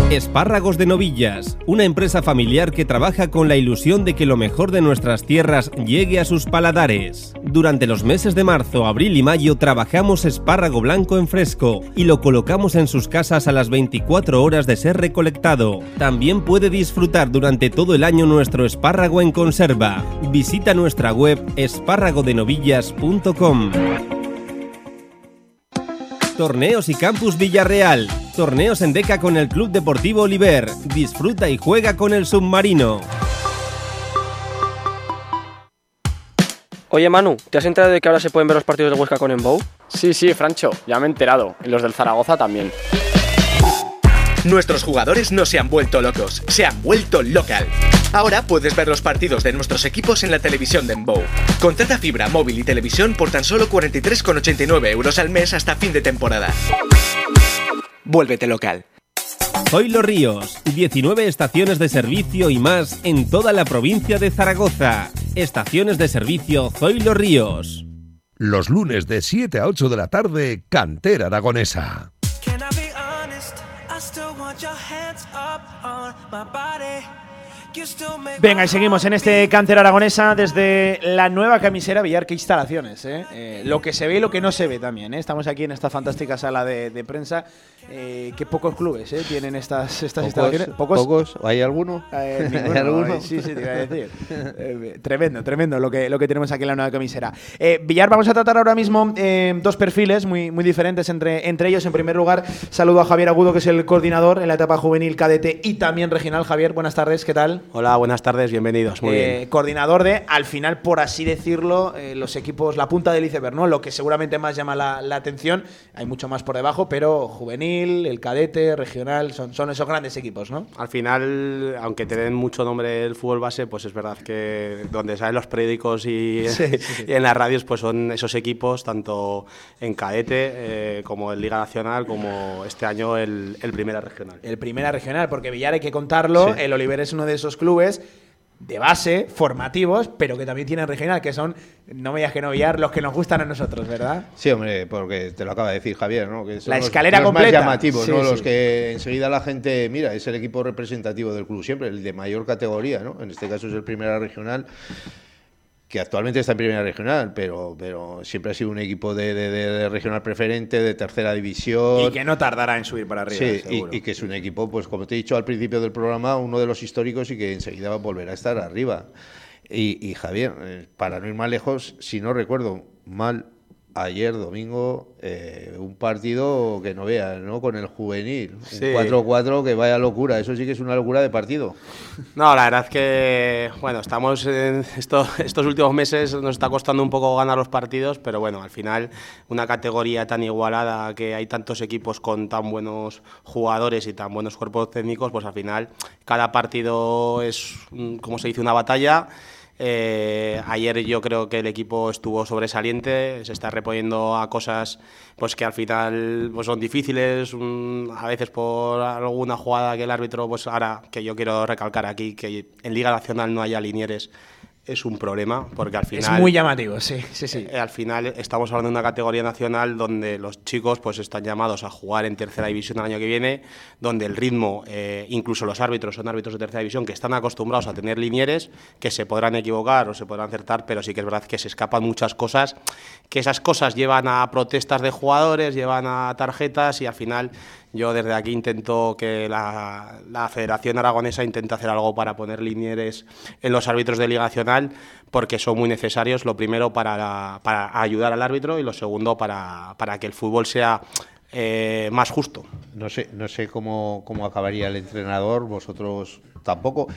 Espárragos de Novillas, una empresa familiar que trabaja con la ilusión de que lo mejor de nuestras tierras llegue a sus paladares. Durante los meses de marzo, abril y mayo trabajamos espárrago blanco en fresco y lo colocamos en sus casas a las 24 horas de ser recolectado. También puede disfrutar durante todo el año nuestro espárrago en conserva. Visita nuestra web espárragodenovillas.com. Torneos y Campus Villarreal. Torneos en Deca con el Club Deportivo Oliver. Disfruta y juega con el submarino. Oye Manu, ¿te has enterado de que ahora se pueden ver los partidos de Huesca con Embow? Sí, sí, Francho, ya me he enterado. Y los del Zaragoza también. Nuestros jugadores no se han vuelto locos, se han vuelto local. Ahora puedes ver los partidos de nuestros equipos en la televisión de Embow. Contrata fibra, móvil y televisión por tan solo 43,89 euros al mes hasta fin de temporada. Vuélvete local. Hoy Los Ríos, 19 estaciones de servicio y más en toda la provincia de Zaragoza. Estaciones de servicio Zoilo Ríos. Los lunes de 7 a 8 de la tarde, Cantera Aragonesa. Venga, y seguimos en este cáncer aragonesa desde la nueva camisera Villar. Qué instalaciones, ¿eh? Eh, lo que se ve y lo que no se ve también. ¿eh? Estamos aquí en esta fantástica sala de, prensa. Eh, qué pocos clubes tienen estas, estas instalaciones. ¿Pocos? ¿Hay alguno? ¿Hay alguno? Sí, sí, te iba a decir. tremendo, tremendo lo que, lo que tenemos aquí en la nueva camisera. Villar, vamos a tratar ahora mismo dos perfiles muy, muy diferentes entre, entre ellos. En primer lugar, saludo a Javier Agudo, que es el coordinador en la etapa juvenil, cadete y también regional. Javier, buenas tardes, ¿qué tal? Hola, buenas tardes, bienvenidos. Muy eh, bien. Coordinador de, al final, por así decirlo, eh, los equipos, la punta del iceberg, ¿no? Lo que seguramente más llama la, atención, hay mucho más por debajo, pero juvenil, el cadete, regional, son, son esos grandes equipos, ¿no? Al final, aunque te den mucho nombre el fútbol base, pues es verdad que donde salen los periódicos y, en las radios, pues son esos equipos, tanto en cadete eh, como en Liga Nacional, como este año el, Primera Regional. El Primera Regional, porque Villar hay que contarlo, el Oliver es uno de esos clubes de base, formativos, pero que también tienen regional, que son, no me digas que no Villar, los que nos gustan a nosotros, ¿verdad? Sí, hombre, porque te lo acaba de decir Javier, ¿no? Que son la escalera los, más llamativos, ¿no? Los que enseguida la gente, mira, es el equipo representativo del club siempre, el de mayor categoría, ¿no? En este caso es el primera regional que actualmente está en primera regional, pero, pero siempre ha sido un equipo de, regional preferente, de tercera división. Y que no tardará en subir para arriba. Sí, y, que es un equipo, pues como te he dicho al principio del programa, uno de los históricos y que enseguida va a volver a estar arriba. Y, y Javier, eh, para no ir más lejos, si no recuerdo mal, ayer domingo eh, un partido que no veas, ¿no? Con el juvenil. Un 4-4 que vaya locura. Eso sí que es una locura de partido. No, la verdad es que, bueno, estamos en estos últimos meses nos está costando un poco ganar los partidos, pero bueno, al final una categoría tan igualada que hay tantos equipos con tan buenos jugadores y tan buenos cuerpos técnicos, pues al final cada partido es, como se dice, una batalla eh, ayer yo creo que el equipo estuvo sobresaliente, se está reponiendo a cosas pues que al final pues, son difíciles, a veces por alguna jugada que el árbitro, pues ahora que yo quiero recalcar aquí, que en Liga Nacional no haya linieres es un problema, porque al final... Es muy llamativo, sí, sí, sí. Eh, al final estamos hablando de una categoría nacional donde los chicos pues están llamados a jugar en tercera división el año que viene, donde el ritmo, eh, incluso los árbitros son árbitros de tercera división que están acostumbrados a tener linieres, que se podrán equivocar o se podrán acertar, pero sí que es verdad que se escapan muchas cosas, que esas cosas llevan a protestas de jugadores, llevan a tarjetas y al final yo desde aquí intento que la, Federación Aragonesa intente hacer algo para poner linieres en los árbitros de Liga Nacional, porque son muy necesarios, lo primero para, para ayudar al árbitro y lo segundo para, para que el fútbol sea eh, más justo. No sé, no sé cómo, cómo acabaría el entrenador, vosotros tampoco,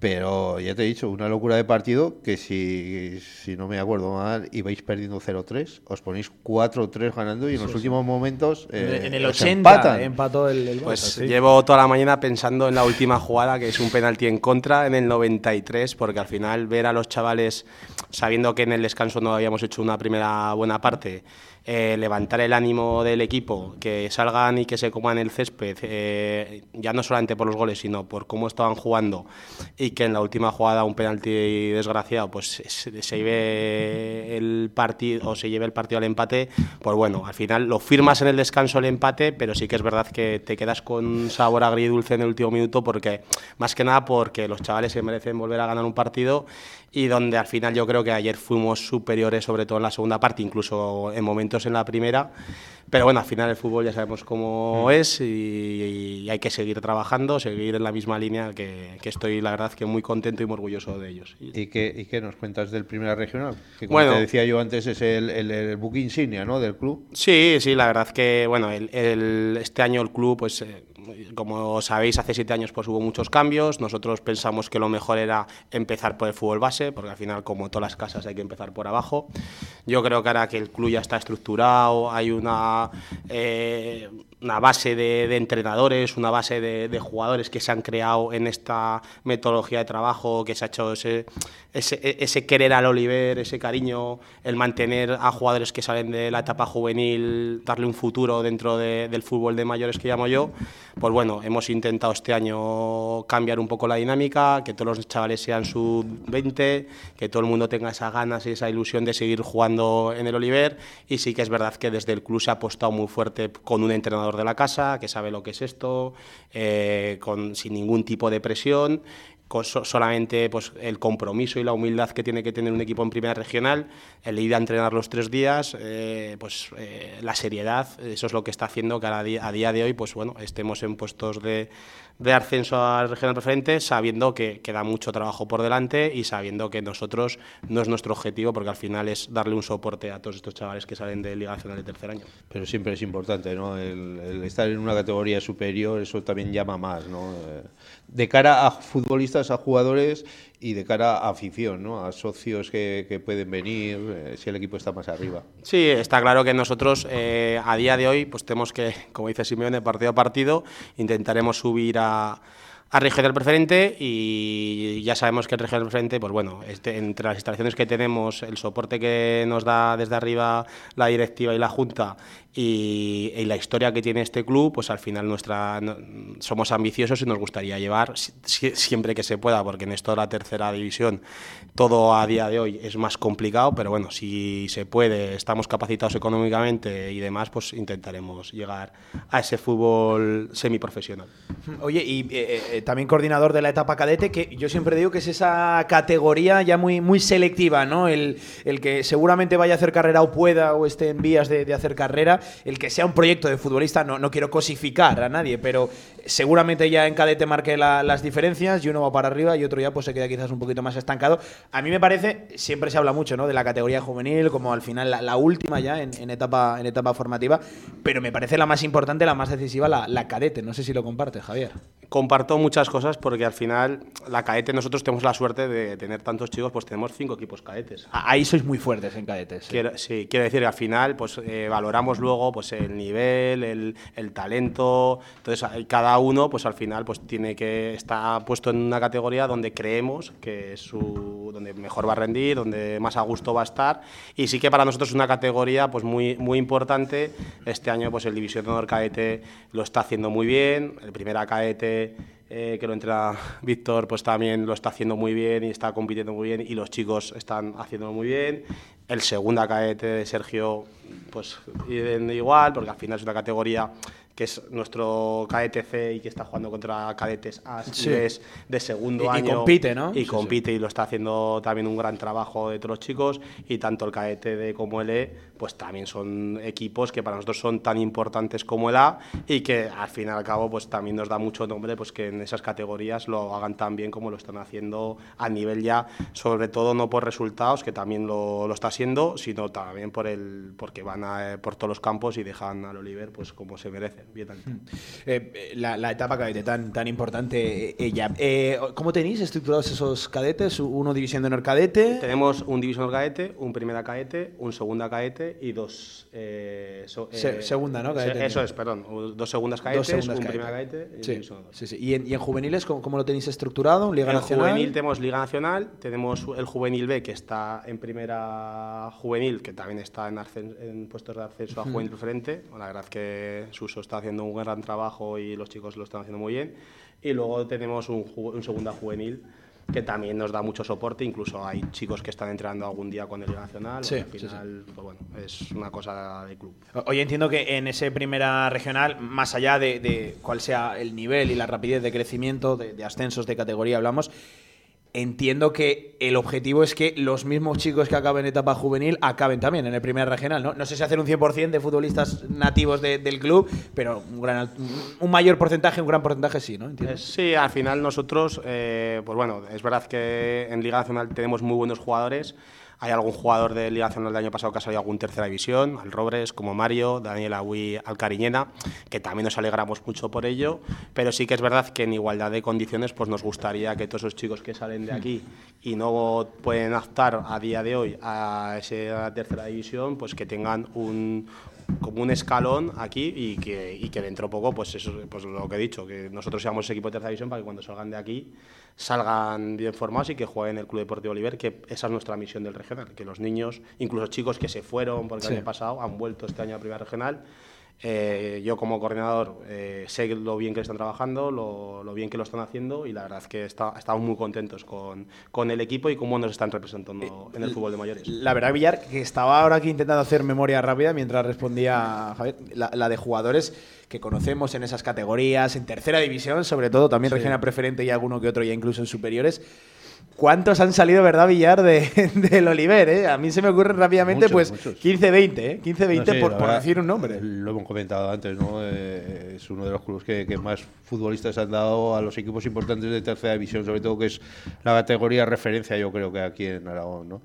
pero ya te he dicho, una locura de partido que si, si no me acuerdo mal, ibais perdiendo 0-3, os ponéis 4-3 ganando y en los últimos momentos. Eh, en el 80 empató el, Pues llevo toda la mañana pensando en la última jugada, que es un penalti en contra en el 93, porque al final ver a los chavales, sabiendo que en el descanso no habíamos hecho una primera buena parte, eh, levantar el ánimo del equipo, que salgan y que se coman el césped, eh, ya no solamente por los goles, sino por cómo estaban jugando y que en la última jugada un penalti desgraciado pues se, lleve el partido o se lleve el partido al empate, pues bueno, al final lo firmas en el descanso el empate, pero sí que es verdad que te quedas con sabor agridulce en el último minuto porque más que nada porque los chavales se merecen volver a ganar un partido y donde al final yo creo que ayer fuimos superiores, sobre todo en la segunda parte, incluso en momentos en la primera. Pero bueno, al final el fútbol ya sabemos cómo mm. es y, hay que seguir trabajando, seguir en la misma línea que, estoy, la verdad, que muy contento y muy orgulloso de ellos. ¿Y qué, y qué nos cuentas del Primera Regional? Que como bueno, te decía yo antes, es el, el, el insignia ¿no? del club. Sí, sí, la verdad que bueno, el, este año el club pues... Eh, como sabéis, hace siete años pues hubo muchos cambios. Nosotros pensamos que lo mejor era empezar por el fútbol base, porque al final, como todas las casas, hay que empezar por abajo. Yo creo que ahora que el club ya está estructurado, hay una, eh, una base de, entrenadores, una base de, jugadores que se han creado en esta metodología de trabajo, que se ha hecho ese, ese, querer al Oliver, ese cariño, el mantener a jugadores que salen de la etapa juvenil, darle un futuro dentro del fútbol de mayores que llamo yo, pues bueno, hemos intentado este año cambiar un poco la dinámica, que todos los chavales sean sub-20, que todo el mundo tenga esas ganas y esa ilusión de seguir jugando en el Oliver, y sí que es verdad que desde el club se ha apostado muy fuerte con un entrenador de la casa, que sabe lo que es esto, eh, sin ningún tipo de presión solamente pues, el compromiso y la humildad que tiene que tener un equipo en primera regional, el ir a entrenar los tres días, eh, pues eh, la seriedad, eso es lo que está haciendo que a día, a día de hoy pues, bueno, estemos en puestos de, de ascenso al regional preferente, sabiendo que queda mucho trabajo por delante y sabiendo que nosotros no es nuestro objetivo, porque al final es darle un soporte a todos estos chavales que salen de Liga Nacional de tercer año. Pero siempre es importante, ¿no? El, estar en una categoría superior, eso también llama más, ¿no? Eh, de cara a futbolistas, a jugadores y de cara a afición, ¿no? a socios que, pueden venir, eh, si el equipo está más arriba. Sí, está claro que nosotros eh, a día de hoy pues tenemos que, como dice Simeone, partido a partido, intentaremos subir a a regional preferente y ya sabemos que el regional preferente, pues bueno, este, entre las instalaciones que tenemos, el soporte que nos da desde arriba la directiva y la Junta y, la historia que tiene este club, pues al final nuestra somos ambiciosos y nos gustaría llevar siempre que se pueda, porque en esto de la tercera división todo a día de hoy es más complicado, pero bueno, si se puede, estamos capacitados económicamente y demás, pues intentaremos llegar a ese fútbol semiprofesional. Oye, y eh, eh, también coordinador de la etapa cadete, que yo siempre digo que es esa categoría ya muy, muy selectiva, ¿no? El, el que seguramente vaya a hacer carrera o pueda o esté en vías de, hacer carrera, el que sea un proyecto de futbolista, no, no quiero cosificar a nadie, pero seguramente ya en cadete marque las diferencias y uno va para arriba y otro ya pues se queda quizás un poquito más estancado. A mí me parece, siempre se habla mucho, ¿no? De la categoría juvenil, como al final la, última ya en, etapa, en etapa formativa, pero me parece la más importante, la más decisiva, la, la cadete. No sé si lo compartes, Javier. Comparto muchas cosas porque al final la cadete nosotros tenemos la suerte de tener tantos chicos, pues tenemos cinco equipos cadetes. Ahí sois muy fuertes en cadetes. sí, quiero decir que al final pues eh, valoramos luego pues el nivel, el, el, talento, entonces cada uno pues al final pues tiene que estar puesto en una categoría donde creemos que es su, donde mejor va a rendir, donde más a gusto va a estar y sí que para nosotros es una categoría pues muy, muy importante. Este año pues el División de Honor Cadete lo está haciendo muy bien, el Primera Cadete eh, que lo entra Víctor, pues también lo está haciendo muy bien y está compitiendo muy bien y los chicos están haciéndolo muy bien. El segunda caete de Sergio, pues igual, porque al final es una categoría que es nuestro KETC y que está jugando contra cadetes A de segundo año. Y compite, ¿no? Y compite y lo está haciendo también un gran trabajo de todos los chicos. Y tanto el KETD como el E, pues también son equipos que para nosotros son tan importantes como el A y que al fin y al cabo pues también nos da mucho nombre pues que en esas categorías lo hagan tan bien como lo están haciendo a nivel ya, sobre todo no por resultados, que también lo, lo está siendo, sino también por el porque van a, por todos los campos y dejan al Oliver pues como se merece. Hmm. Eh, la, etapa cadete tan, tan importante eh, ella. Eh, ¿Cómo tenéis estructurados esos cadetes? ¿Uno división de honor cadete? Tenemos un división de honor cadete, un primera cadete, un segunda cadete y dos... segunda, ¿no? eso es, perdón. Dos segundas cadetes, un primera cadete y sí, sí, sí. ¿Y, en, juveniles ¿cómo, lo tenéis estructurado? ¿Liga en juvenil tenemos Liga Nacional, tenemos el juvenil B que está en primera juvenil, que también está en, en puestos de acceso a juvenil preferente. La verdad que Suso está haciendo un gran trabajo y los chicos lo están haciendo muy bien. Y luego tenemos un, un segunda juvenil que también nos da mucho soporte, incluso hay chicos que están entrenando algún día con el Nacional, sí, al final, pues bueno, es una cosa de club. Hoy entiendo que en ese primera regional, más allá de, de cuál sea el nivel y la rapidez de crecimiento, de, de ascensos de categoría hablamos, entiendo que el objetivo es que los mismos chicos que acaben etapa juvenil acaben también en el primer regional. No, no sé si hacer un 100% de futbolistas nativos del club, pero un, gran, un mayor porcentaje, un gran porcentaje sí, ¿no? Eh, sí, al final nosotros, eh, pues bueno, es verdad que en Liga Nacional tenemos muy buenos jugadores. Hay algún jugador de Liga Nacional del año pasado que ha salido algún tercera división, al Robres, como Mario, Daniel Agui, al Cariñena, que también nos alegramos mucho por ello, pero sí que es verdad que en igualdad de condiciones pues nos gustaría que todos esos chicos que salen de aquí y no pueden optar a día de hoy a esa tercera división, pues que tengan un, como un escalón aquí y que, y que dentro poco, pues eso pues lo que he dicho, que nosotros seamos equipo de tercera división para que cuando salgan de aquí salgan bien formados y que jueguen en el Club Deportivo Oliver, que esa es nuestra misión del regional, que los niños, incluso chicos que se fueron porque el año pasado, han vuelto este año a Primera Regional eh, yo como coordinador eh, sé lo bien que están trabajando, lo, lo, bien que lo están haciendo y la verdad es que está, estamos muy contentos con, con, el equipo y cómo nos están representando en el fútbol de mayores. La verdad, Villar, que estaba ahora aquí intentando hacer memoria rápida mientras respondía Javier, la, la de jugadores que conocemos en esas categorías, en tercera división, sobre todo, también sí. regional preferente y alguno que otro ya incluso en superiores. ¿Cuántos han salido, verdad, Villar, de, del Oliver? Eh? A mí se me ocurre rápidamente, Muchos, pues, muchos. 15-20, ¿eh? 15-20 No sé, por, por decir un nombre. Lo hemos comentado antes, ¿no? Eh, es uno de los clubes que, que más futbolistas han dado a los equipos importantes de tercera división, sobre todo que es la categoría referencia, yo creo que aquí en Aragón, ¿no?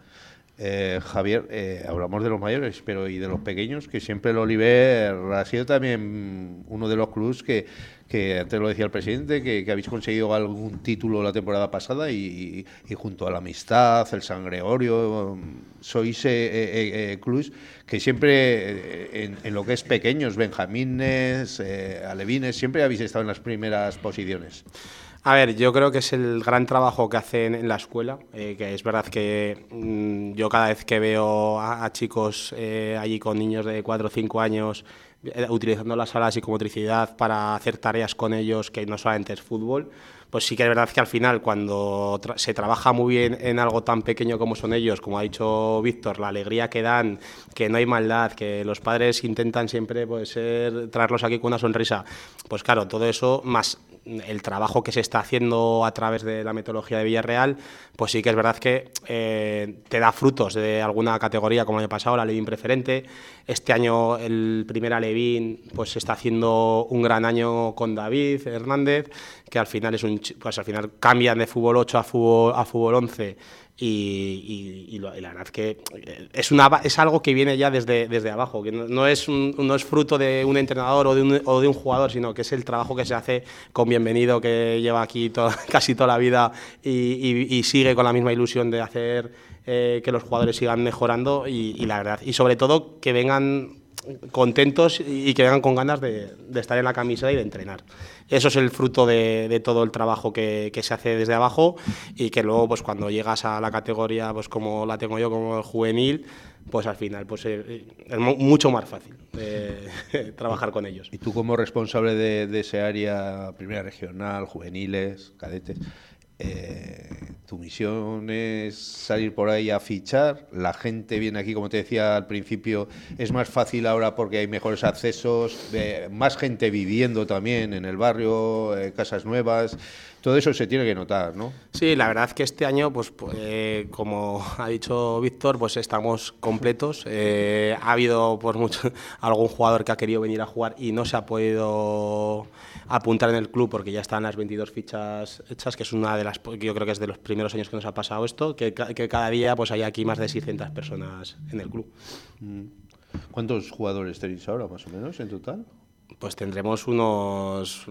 Eh, Javier, eh, hablamos de los mayores, pero y de los pequeños, que siempre el Oliver ha sido también uno de los clubes que, que antes lo decía el presidente, que, habéis conseguido algún título la temporada pasada y, junto a la amistad, el San Gregorio, sois eh, eh, eh, clubes que siempre eh, en, en, lo que es pequeños, benjamines, eh, alevines, siempre habéis estado en las primeras posiciones. A ver, yo creo que es el gran trabajo que hacen en la escuela, eh, que es verdad que mmm, yo cada vez que veo a, chicos eh, allí con niños de 4 o 5 años eh, utilizando la sala de psicomotricidad para hacer tareas con ellos que no solamente es fútbol, pues sí que es verdad que al final cuando se trabaja muy bien en algo tan pequeño como son ellos, como ha dicho Víctor, la alegría que dan, que no hay maldad, que los padres intentan siempre pues, ser, traerlos aquí con una sonrisa, pues claro, todo eso más el trabajo que se está haciendo a través de la metodología de Villarreal, pues sí que es verdad que eh, te da frutos de alguna categoría, como el año pasado, la Levín preferente. Este año el primer Alevín pues está haciendo un gran año con David Hernández, que al final es un pues al final cambian de fútbol 8 a fútbol a fútbol 11 y, la verdad que es, una, es algo que viene ya desde, desde abajo, que no, no, es no es fruto de un entrenador o de un, o de un jugador, sino que es el trabajo que se hace con Bienvenido, que lleva aquí casi toda la vida y, y, sigue con la misma ilusión de hacer eh, que los jugadores sigan mejorando y, la verdad, y sobre todo que vengan contentos y que vengan con ganas de, estar en la camisa y de entrenar. Eso es el fruto de, todo el trabajo que, se hace desde abajo y que luego pues cuando llegas a la categoría pues como la tengo yo como juvenil pues al final pues es mucho más fácil eh, trabajar con ellos. Y tú como responsable de, de ese área primera regional, juveniles, cadetes, tu misión es salir por ahí a fichar. La gente viene aquí, como te decía al principio, es más fácil ahora porque hay mejores accesos, más gente viviendo también en el barrio, eh, casas nuevas. Todo eso se tiene que notar, ¿no? Sí, la verdad que este año, pues, pues como ha dicho Víctor, pues estamos completos. Eh, ha habido por mucho algún jugador que ha querido venir a jugar y no se ha podido apuntar en el club porque ya están las 22 fichas hechas, que es una de las, yo creo que es de los primeros años que nos ha pasado esto, que, que cada día pues hay aquí más de 600 personas en el club. Mm. ¿Cuántos jugadores tenéis ahora, más o menos, en total? Pues tendremos unos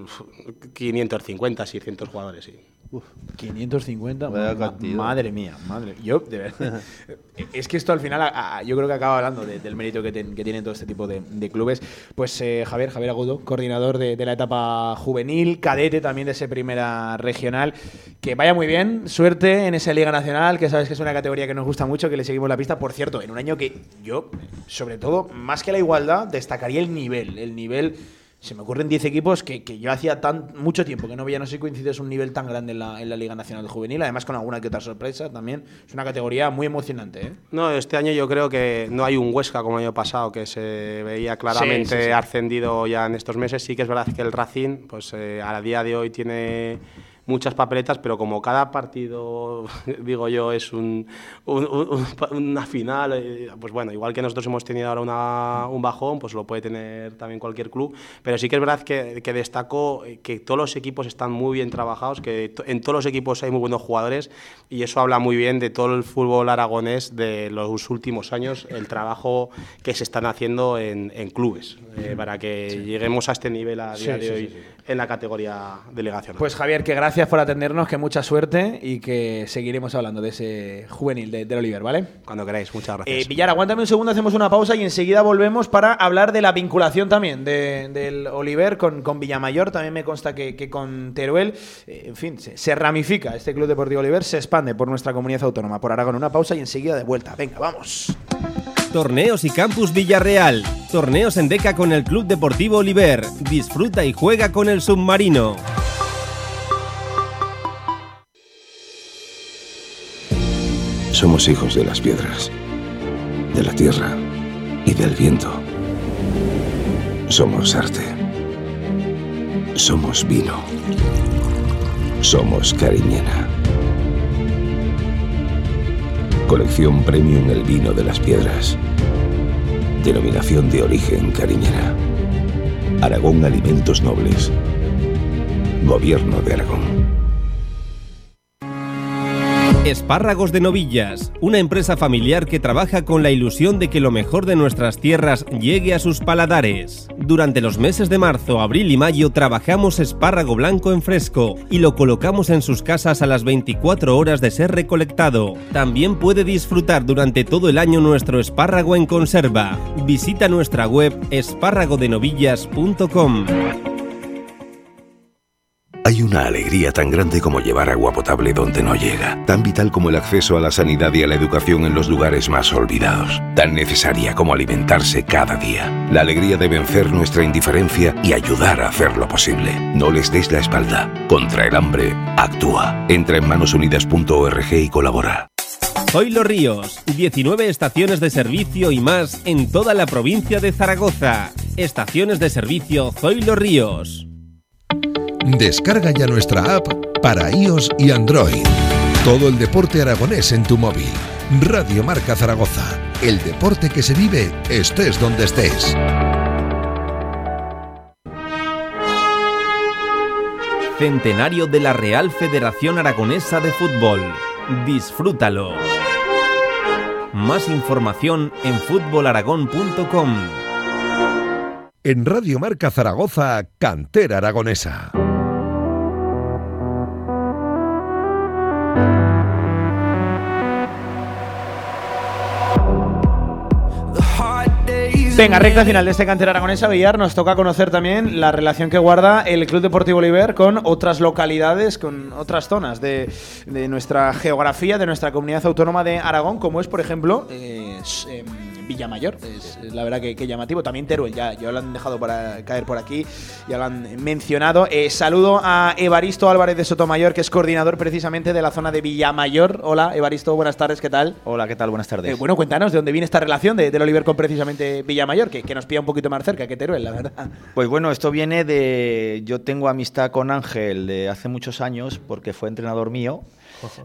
550, 600 jugadores, sí. Uf, 550, ma madre mía, madre. Yo, de verdad. es que esto al final, a, a, yo creo que acaba hablando de, del mérito que, ten, que, tienen todo este tipo de, de clubes. Pues eh, Javier, Javier Agudo, coordinador de, de, la etapa juvenil, cadete también de ese primera regional. Que vaya muy bien, suerte en esa Liga Nacional, que sabes que es una categoría que nos gusta mucho, que le seguimos la pista. Por cierto, en un año que yo, sobre todo, más que la igualdad, destacaría el nivel. El nivel se me ocurren 10 equipos que, que, yo hacía tan mucho tiempo que no veía, no sé si coincides, un nivel tan grande en la, en la Liga Nacional de Juvenil, además con alguna que otra sorpresa también. Es una categoría muy emocionante. ¿eh? No, este año yo creo que no hay un Huesca como el año pasado, que se veía claramente sí, sí, sí. ascendido ya en estos meses. Sí que es verdad que el Racing, pues eh, a día de hoy tiene muchas papeletas, pero como cada partido, digo yo, es un, una final, eh, pues bueno, igual que nosotros hemos tenido ahora un bajón, pues lo puede tener también cualquier club, pero sí que es verdad que, que destaco que todos los equipos están muy bien trabajados, que en todos los equipos hay muy buenos jugadores y eso habla muy bien de todo el fútbol aragonés de los últimos años, el trabajo que se están haciendo en, clubes, eh, para que lleguemos a este nivel a día de hoy en la categoría delegación. Pues Javier, que gracias por atendernos, que mucha suerte y que seguiremos hablando de ese juvenil de, del Oliver, ¿vale? Cuando queráis, muchas gracias. Eh, Villar, aguántame un segundo, hacemos una pausa y enseguida volvemos para hablar de la vinculación también del Oliver con, con, Villamayor. También me consta que, con Teruel, eh, en fin, se, ramifica este Club Deportivo Oliver, se expande por nuestra comunidad autónoma. Por Aragón, una pausa y enseguida de vuelta. Venga, vamos. Torneos y Campus Villarreal. Torneos en Deca con el Club Deportivo Oliver. Disfruta y juega con el submarino. Somos hijos de las piedras, de la tierra y del viento. Somos arte. Somos vino. Somos cariñena. Colección Premium El Vino de las Piedras. Denominación de origen cariñera. Aragón Alimentos Nobles. Gobierno de Aragón. Espárragos de Novillas, una empresa familiar que trabaja con la ilusión de que lo mejor de nuestras tierras llegue a sus paladares. Durante los meses de marzo, abril y mayo trabajamos espárrago blanco en fresco y lo colocamos en sus casas a las 24 horas de ser recolectado. También puede disfrutar durante todo el año nuestro espárrago en conserva. Visita nuestra web espárragodenovillas.com. Hay una alegría tan grande como llevar agua potable donde no llega, tan vital como el acceso a la sanidad y a la educación en los lugares más olvidados, tan necesaria como alimentarse cada día. La alegría de vencer nuestra indiferencia y ayudar a hacerlo posible. No les des la espalda. Contra el hambre, actúa. Entra en manosunidas.org y colabora. Hoy Los Ríos, 19 estaciones de servicio y más en toda la provincia de Zaragoza. Estaciones de servicio Zoilo Ríos. Descarga ya nuestra app para iOS y Android. Todo el deporte aragonés en tu móvil. Radio Marca Zaragoza. El deporte que se vive estés donde estés. Centenario de la Real Federación Aragonesa de Fútbol. Disfrútalo. Más información en fútbolaragón.com. En Radio Marca Zaragoza, Cantera Aragonesa. Venga, recta final de este cantera aragonesa, Villar, nos toca conocer también la relación que guarda el Club Deportivo Oliver con otras localidades, con otras zonas de, nuestra geografía, de nuestra comunidad autónoma de Aragón, como es, por ejemplo, eh, em, Villamayor. Es, la verdad que, llamativo. También Teruel, ya, ya lo han dejado para caer por aquí, ya lo han mencionado. Eh, saludo a Evaristo Álvarez de Sotomayor, que es coordinador precisamente de la zona de Villamayor. Hola, Evaristo, buenas tardes, ¿qué tal? Hola, ¿qué tal? Buenas tardes. Eh, bueno, cuéntanos de dónde viene esta relación de, del Oliver con precisamente Villamayor, que, que nos pilla un poquito más cerca que Teruel, la verdad. Pues bueno, esto viene de. Yo tengo amistad con Ángel de hace muchos años, porque fue entrenador mío.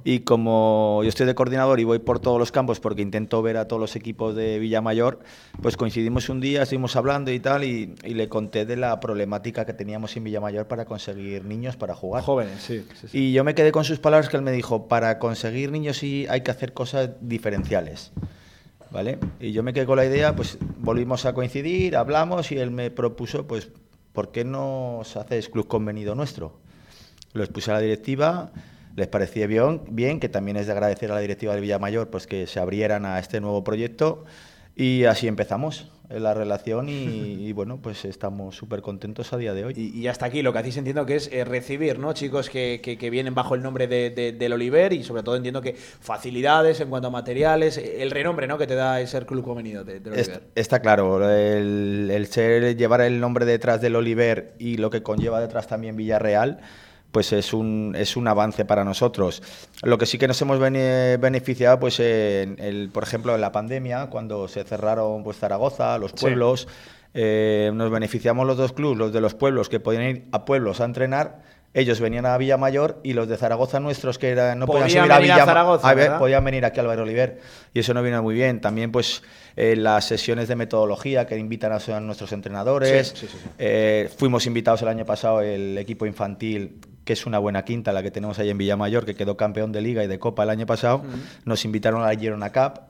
Y como yo estoy de coordinador y voy por todos los campos porque intento ver a todos los equipos de Villamayor, pues coincidimos un día, estuvimos hablando y tal, y, le conté de la problemática que teníamos en Villamayor para conseguir niños para jugar. Jóvenes, sí, Y yo me quedé con sus palabras que él me dijo, para conseguir niños sí hay que hacer cosas diferenciales. ¿Vale? Y yo me quedé con la idea, pues volvimos a coincidir, hablamos y él me propuso, pues, ¿por qué no se hace club convenido nuestro? Lo expuse a la directiva, les parecía bien, bien, que también es de agradecer a la directiva de Villamayor pues que se abrieran a este nuevo proyecto y así empezamos la relación y, bueno, pues estamos súper contentos a día de hoy. Y, hasta aquí lo que hacéis entiendo que es eh, recibir, ¿no? Chicos que, que, vienen bajo el nombre de, del Oliver y sobre todo entiendo que facilidades en cuanto a materiales, el renombre, ¿no? Que te da el ser club convenido de, Oliver. Está, claro, el, el ser, llevar el nombre detrás del Oliver y lo que conlleva detrás también Villarreal pues es un, es un avance para nosotros. Lo que sí que nos hemos beneficiado, pues, en el, por ejemplo, en la pandemia, cuando se cerraron pues, Zaragoza, los pueblos, eh, nos beneficiamos los dos clubes, los de los pueblos que podían ir a pueblos a entrenar, ellos venían a Villamayor y los de Zaragoza nuestros que no podían subir a venir a Villamayor, Zaragoza, ¿verdad? podían venir aquí al Barrio Oliver y eso no viene muy bien. También pues eh, las sesiones de metodología que invitan a, a nuestros entrenadores. Sí, sí. Eh, fuimos invitados el año pasado el equipo infantil que es una buena quinta la que tenemos ahí en Villamayor, que quedó campeón de liga y de copa el año pasado. Nos invitaron a la Girona Cup.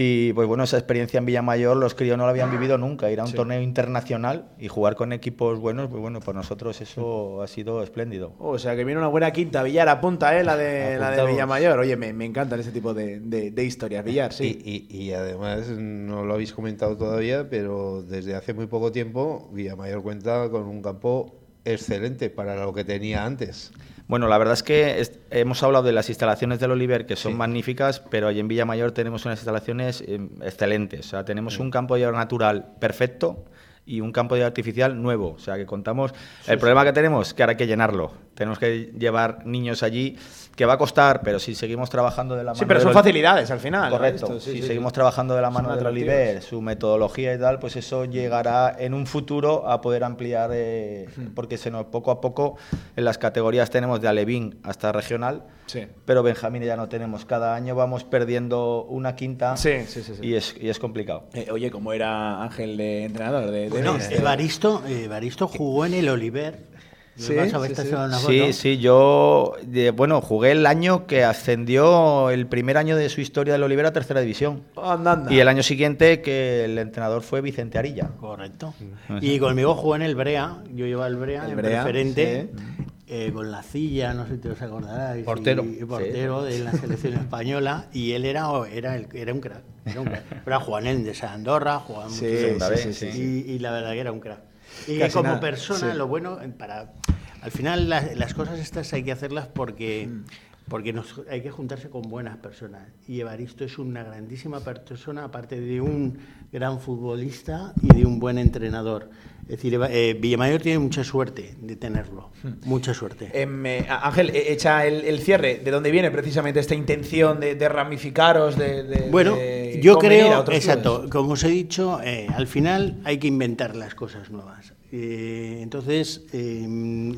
Y pues bueno, esa experiencia en Villamayor los críos no la habían vivido nunca. Ir a un torneo internacional y jugar con equipos buenos, pues bueno, para nosotros eso ha sido espléndido. O sea, que viene una buena quinta. Villar apunta, ¿eh? La de, la de. Villamayor. Oye, me, me encantan ese tipo de, de- de historias. Villar, sí. Y, y- y además, no lo habéis comentado todavía, pero desde hace muy poco tiempo Villamayor cuenta con un campo excelente para lo que tenía antes. Bueno, la verdad es que hemos hablado de las instalaciones del Oliver, que son magníficas, pero allí en Villamayor tenemos unas instalaciones eh, excelentes. O sea, tenemos un campo de hierba natural perfecto y un campo de hierba artificial nuevo. O sea, que contamos... el problema que tenemos es que ahora hay que llenarlo. Tenemos que llevar niños allí, que va a costar, pero si seguimos trabajando de la mano... Sí, pero son facilidades al final. ¿no? Correcto. Esto, sí, si sí, seguimos sí. trabajando de la mano del. Oliver, su metodología y tal, pues eso llegará en un futuro a poder ampliar, eh, Hmm. porque se nos, poco a poco en las categorías tenemos de alevín hasta regional, Sí. pero Benjamín ya no tenemos. Cada año vamos perdiendo una quinta Sí, sí, sí, sí. Y, es, y es complicado. Eh, oye, ¿cómo era Ángel de entrenador? De, de Bueno, Evaristo jugó en el Oliver. Sí, ¿Me vas a ver sí, sí. yo, de- bueno, jugué el año que ascendió el primer año de su historia del Oliver a tercera división. Anda, anda. Y el año siguiente que el entrenador fue Vicente Arilla. Correcto. Y conmigo jugó en el Brea, yo llevaba el Brea, El el Brea, referente, eh, con la silla, no sé si te os acordaráis. Portero. y- y portero de la selección española, y él era, era, el- era un crack. Era un crack. Pero jugaba en el de San Andorra, jugaba en Sí, muchos sí, equipos, sí, sí, y, y la verdad que era un crack. Y Casi como nada, persona, sí. lo bueno, para al final las, las cosas estas hay que hacerlas porque, Mm. Porque nos, hay que juntarse con buenas personas. Y Evaristo es una grandísima persona, aparte de un gran futbolista y de un buen entrenador. Es decir, eh, Villamayor tiene mucha suerte de tenerlo, mucha suerte. Em, eh, Ángel, eh, echa el, el cierre. ¿De dónde viene precisamente esta intención de, de ramificaros? De, de- Bueno, de yo creo, exacto, clubes? como os he dicho, eh, al final hay que inventar las cosas nuevas. Eh, entonces, eh,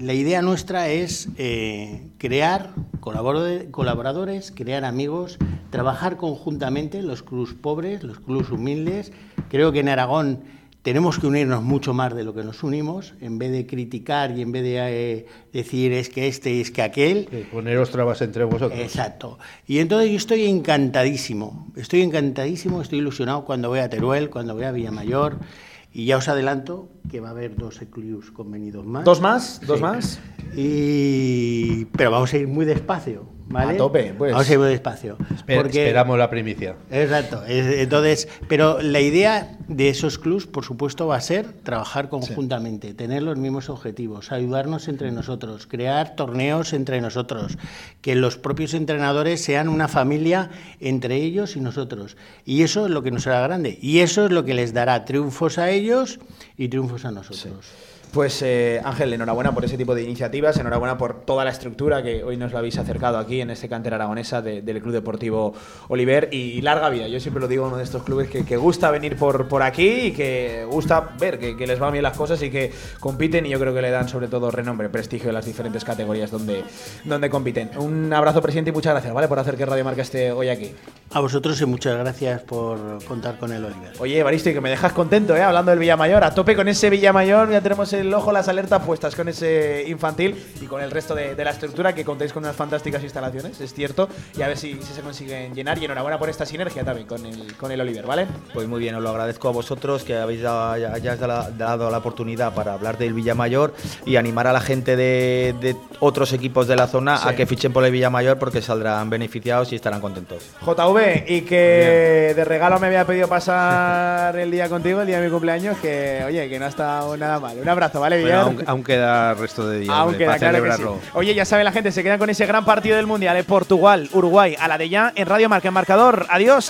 la idea nuestra es eh, crear colaboradores, crear amigos, trabajar conjuntamente los clubs pobres, los clubs humildes. Creo que en Aragón tenemos que unirnos mucho más de lo que nos unimos, en vez de criticar y en vez de eh, decir es que este es que aquel. Poneros trabas entre vosotros. Exacto. Y entonces yo estoy encantadísimo, estoy encantadísimo, estoy ilusionado cuando voy a Teruel, cuando voy a Villamayor. Y ya os adelanto que va a haber dos clubs convenidos más. ¿Dos más? ¿Dos Sí. más? Y... Pero vamos a ir muy despacio, ¿vale? A tope, pues. Vamos a ir muy despacio. Esper- porque- Esperamos la primicia. Exacto. Es- Entonces, pero la idea de esos clubs, por supuesto, va a ser trabajar conjuntamente, tener los mismos objetivos, ayudarnos entre nosotros, crear torneos entre nosotros, que los propios entrenadores sean una familia entre ellos y nosotros. Y eso es lo que nos hará grande. Y eso es lo que les dará triunfos a ellos y triunfos a nosotros. Pues eh, Ángel, enhorabuena por ese tipo de iniciativas, enhorabuena por toda la estructura que hoy nos la habéis acercado aquí en este cantera aragonesa de- del Club Deportivo Oliver y larga vida. Yo siempre lo digo, uno de estos clubes que, que gusta venir por, por aquí y que gusta ver que, que les van bien las cosas y que compiten y yo creo que le dan sobre todo renombre, prestigio en las diferentes categorías donde, donde compiten. Un abrazo, presidente, y muchas gracias, ¿vale? Por hacer que Radio Marca esté hoy aquí. A vosotros y muchas gracias por contar con el Oliver. Oye, Evaristo, y que me dejas contento, ¿eh? Hablando del Villamayor, a tope con ese Villamayor, ya tenemos el ojo, las alertas puestas con ese infantil y con el resto de, de la estructura, que contáis con unas fantásticas instalaciones, es cierto, y a ver si, si se consiguen llenar. Y enhorabuena por esta sinergia también con el, con el Oliver, ¿vale? Pues muy bien, os lo agradezco a vosotros que habéis dado, hayáis dado, dado la oportunidad para hablar del Villamayor y animar a la gente de, de otros equipos de la zona Sí. a que fichen por el Villamayor porque saldrán beneficiados y estarán contentos. JV, y que de regalo me había pedido pasar el día contigo, el día de mi cumpleaños, que oye, que no ha estado nada mal. Un abrazo, ¿vale, Bueno, Villar? aún, aún queda resto de días Aún hombre, queda, para claro que sí. celebrarlo. Oye, ya sabe la gente, se quedan con ese gran partido del Mundial, ¿eh? Portugal, Uruguay, a la de ya en Radio Marca en Marcador. Adiós.